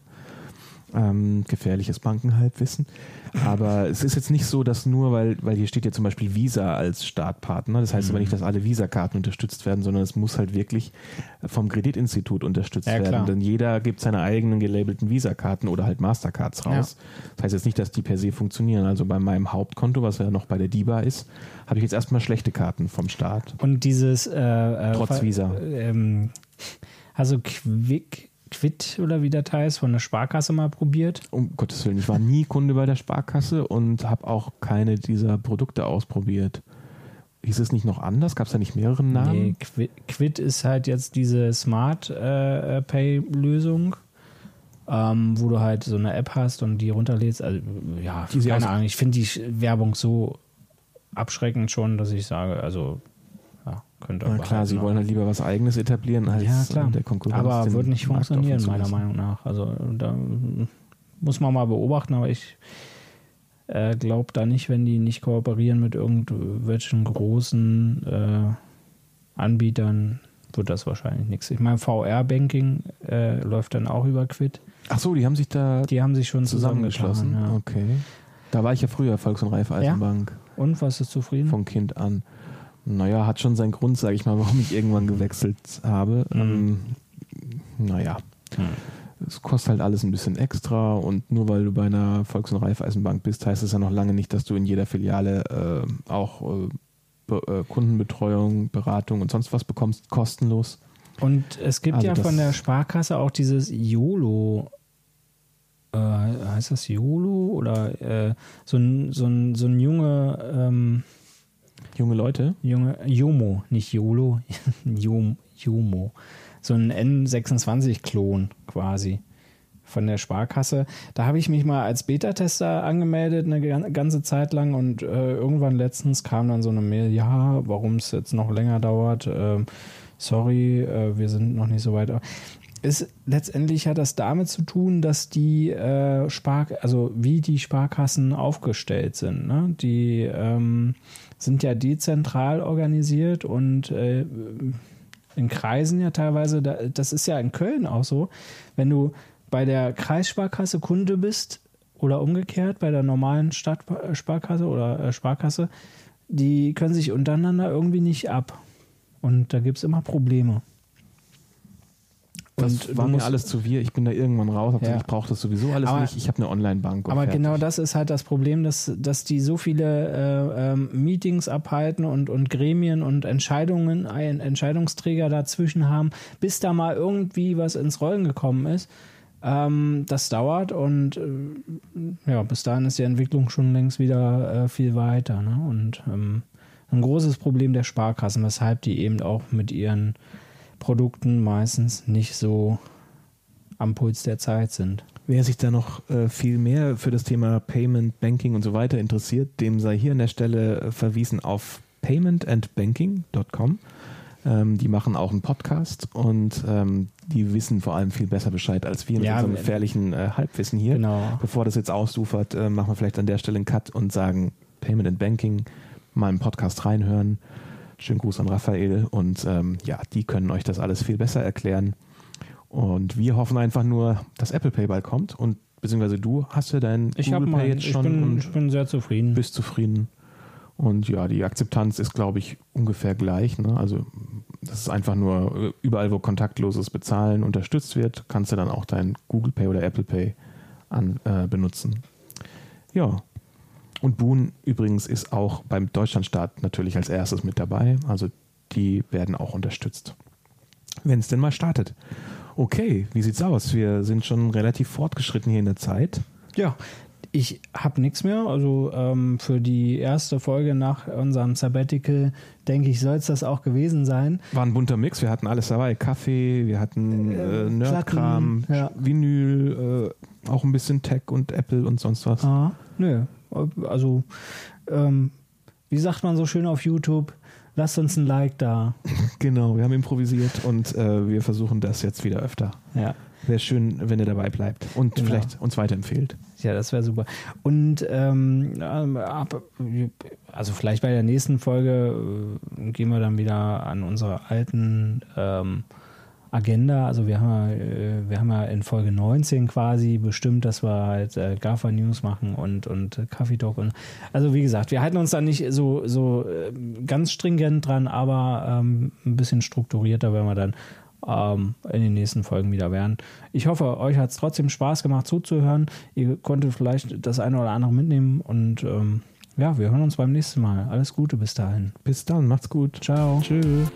Ähm, gefährliches Bankenhalbwissen. Aber (laughs) es ist jetzt nicht so, dass nur, weil, weil hier steht ja zum Beispiel Visa als Startpartner. Das heißt Mhm. aber nicht, dass alle Visa-Karten unterstützt werden, sondern es muss halt wirklich vom Kreditinstitut unterstützt Ja, werden. klar. Denn jeder gibt seine eigenen gelabelten Visa-Karten oder halt Mastercards raus. Das heißt jetzt nicht, dass die per se funktionieren. Also bei meinem Hauptkonto, was ja noch bei der DIBA ist, habe ich jetzt erstmal schlechte Karten vom Staat. Und dieses äh, äh, Trotz Visa. Ähm, also Quick, Quid oder wie das heißt, von der Sparkasse mal probiert. Um Gottes Willen, ich war nie Kunde bei der Sparkasse und habe auch keine dieser Produkte ausprobiert. Hieß es nicht noch anders? Gab es da nicht mehrere Namen? Nee, Quid, Quid ist halt jetzt diese Smart äh, Pay-Lösung, ähm, wo du halt so eine App hast und die runterlädst. Also, ja, Die keine Ahnung. Ich finde die Werbung so abschreckend schon, dass ich sage, also, könnte Na klar, halt sie noch- wollen halt lieber was Eigenes etablieren als Ja, klar. äh, der Konkurrenz. aber wird nicht Markt funktionieren, meiner. Meinung nach. Also, da muss man mal beobachten, aber ich äh, glaube da nicht, wenn die nicht kooperieren mit irgendwelchen großen äh, Anbietern, wird das wahrscheinlich nichts. Ich meine, VR-Banking äh, läuft dann auch über Quid. Ach so, die haben sich da Die haben sich schon zusammengeschlossen. Ja. Okay. Da war ich ja früher Volks- und Raiffeisenbank Und was ist zufrieden? von Kind an. Naja, hat schon seinen Grund, sage ich mal, warum ich irgendwann gewechselt habe. Mhm. Ähm, naja, Hm. es kostet halt alles ein bisschen extra und nur weil du bei einer Volks- und Raiffeisenbank bist, heißt es ja noch lange nicht, dass du in jeder Filiale äh, auch äh, Be äh, Kundenbetreuung, Beratung und sonst was bekommst, kostenlos. Und es gibt Also ja von der Sparkasse auch dieses YOLO. Äh, heißt das YOLO? Oder äh, so ein, so ein, so ein junge, ähm, Junge Leute, junge Jomo, nicht YOLO, (laughs) Jom, Jomo. So ein N26-Klon quasi von der Sparkasse. Da habe ich mich mal als Beta-Tester angemeldet, eine ganze Zeit lang und äh, irgendwann letztens kam dann so eine Mail, ja, warum es jetzt noch länger dauert. Äh, sorry, äh, wir sind noch nicht so weit. Ist letztendlich hat das damit zu tun, dass die äh, Spar also wie die Sparkassen aufgestellt sind. Ne? Die ähm, sind ja dezentral organisiert und äh, in Kreisen ja teilweise, das ist ja in Köln auch so, wenn du bei der Kreissparkasse Kunde bist oder umgekehrt bei der normalen Stadtsparkasse oder äh, Sparkasse, die können sich untereinander irgendwie nicht ab. Und da gibt es immer Probleme. Das war mir alles zu wir. Ich bin da irgendwann raus. Ja. ich brauche das sowieso alles aber, nicht. Ich habe eine Online-Bank. Aber fertig. genau das ist halt das Problem, dass, dass die so viele äh, ähm, Meetings abhalten und, und Gremien und Entscheidungen, ein Entscheidungsträger dazwischen haben, bis da mal irgendwie was ins Rollen gekommen ist. Ähm, das dauert und äh, ja, bis dahin ist die Entwicklung schon längst wieder äh, viel weiter. Ne? Und ähm, ein großes Problem der Sparkassen, weshalb die eben auch mit ihren Produkten meistens nicht so am Puls der Zeit sind. Wer sich da noch äh, viel mehr für das Thema Payment, Banking und so weiter interessiert, dem sei hier an der Stelle äh, verwiesen auf paymentandbanking.com. Ähm, die machen auch einen Podcast und ähm, die wissen vor allem viel besser Bescheid als wir mit ja, unserem gefährlichen äh, Halbwissen hier. Genau. Bevor das jetzt ausufert, äh, machen wir vielleicht an der Stelle einen Cut und sagen Payment and Banking, mal im Podcast reinhören Schönen Gruß an Raphael und ähm, ja, die können euch das alles viel besser erklären. Und wir hoffen einfach nur, dass Apple Pay bald kommt und beziehungsweise du hast ja dein ich Google Pay jetzt schon. Ich bin, ich bin sehr zufrieden. Bist zufrieden. Und ja, die Akzeptanz ist, glaube ich, ungefähr gleich. Ne? Also das ist einfach nur äh, überall, wo kontaktloses Bezahlen unterstützt wird, kannst du dann auch dein Google Pay oder Apple Pay an, äh, benutzen. Ja, und Boon übrigens ist auch beim Deutschlandstart natürlich als erstes mit dabei. Also die werden auch unterstützt. Wenn es denn mal startet. Okay, wie sieht's aus? Wir sind schon relativ fortgeschritten hier in der Zeit. Ja, ich habe nichts mehr. Also ähm, für die erste Folge nach unserem Sabbatical, denke ich, soll es das auch gewesen sein. War ein bunter Mix. Wir hatten alles dabei. Kaffee, wir hatten äh, äh Nerdkram, ja. Vinyl, äh, auch ein bisschen Tech und Apple und sonst was. Ah, nö. Also, ähm, wie sagt man so schön auf YouTube? Lasst uns ein Like da. (laughs) Genau, wir haben improvisiert und äh, wir versuchen das jetzt wieder öfter. Ja. Wäre schön, wenn ihr dabei bleibt und genau. vielleicht uns weiterempfehlt. Ja, das wäre super. Und ähm, also vielleicht bei der nächsten Folge äh, gehen wir dann wieder an unsere alten ähm, Agenda. Also wir haben, ja, äh, wir haben ja in Folge 19 quasi bestimmt, dass wir halt äh, GAFA News machen und, und Coffee Talk. Und, also wie gesagt, wir halten uns da nicht so, so äh, ganz stringent dran, aber ähm, ein bisschen strukturierter werden wir dann ähm, in den nächsten Folgen wieder werden. Ich hoffe, euch hat es trotzdem Spaß gemacht zuzuhören. Ihr konntet vielleicht das eine oder andere mitnehmen und ähm, ja, wir hören uns beim nächsten Mal. Alles Gute bis dahin. Bis dann, macht's gut. Ciao. Tschüss.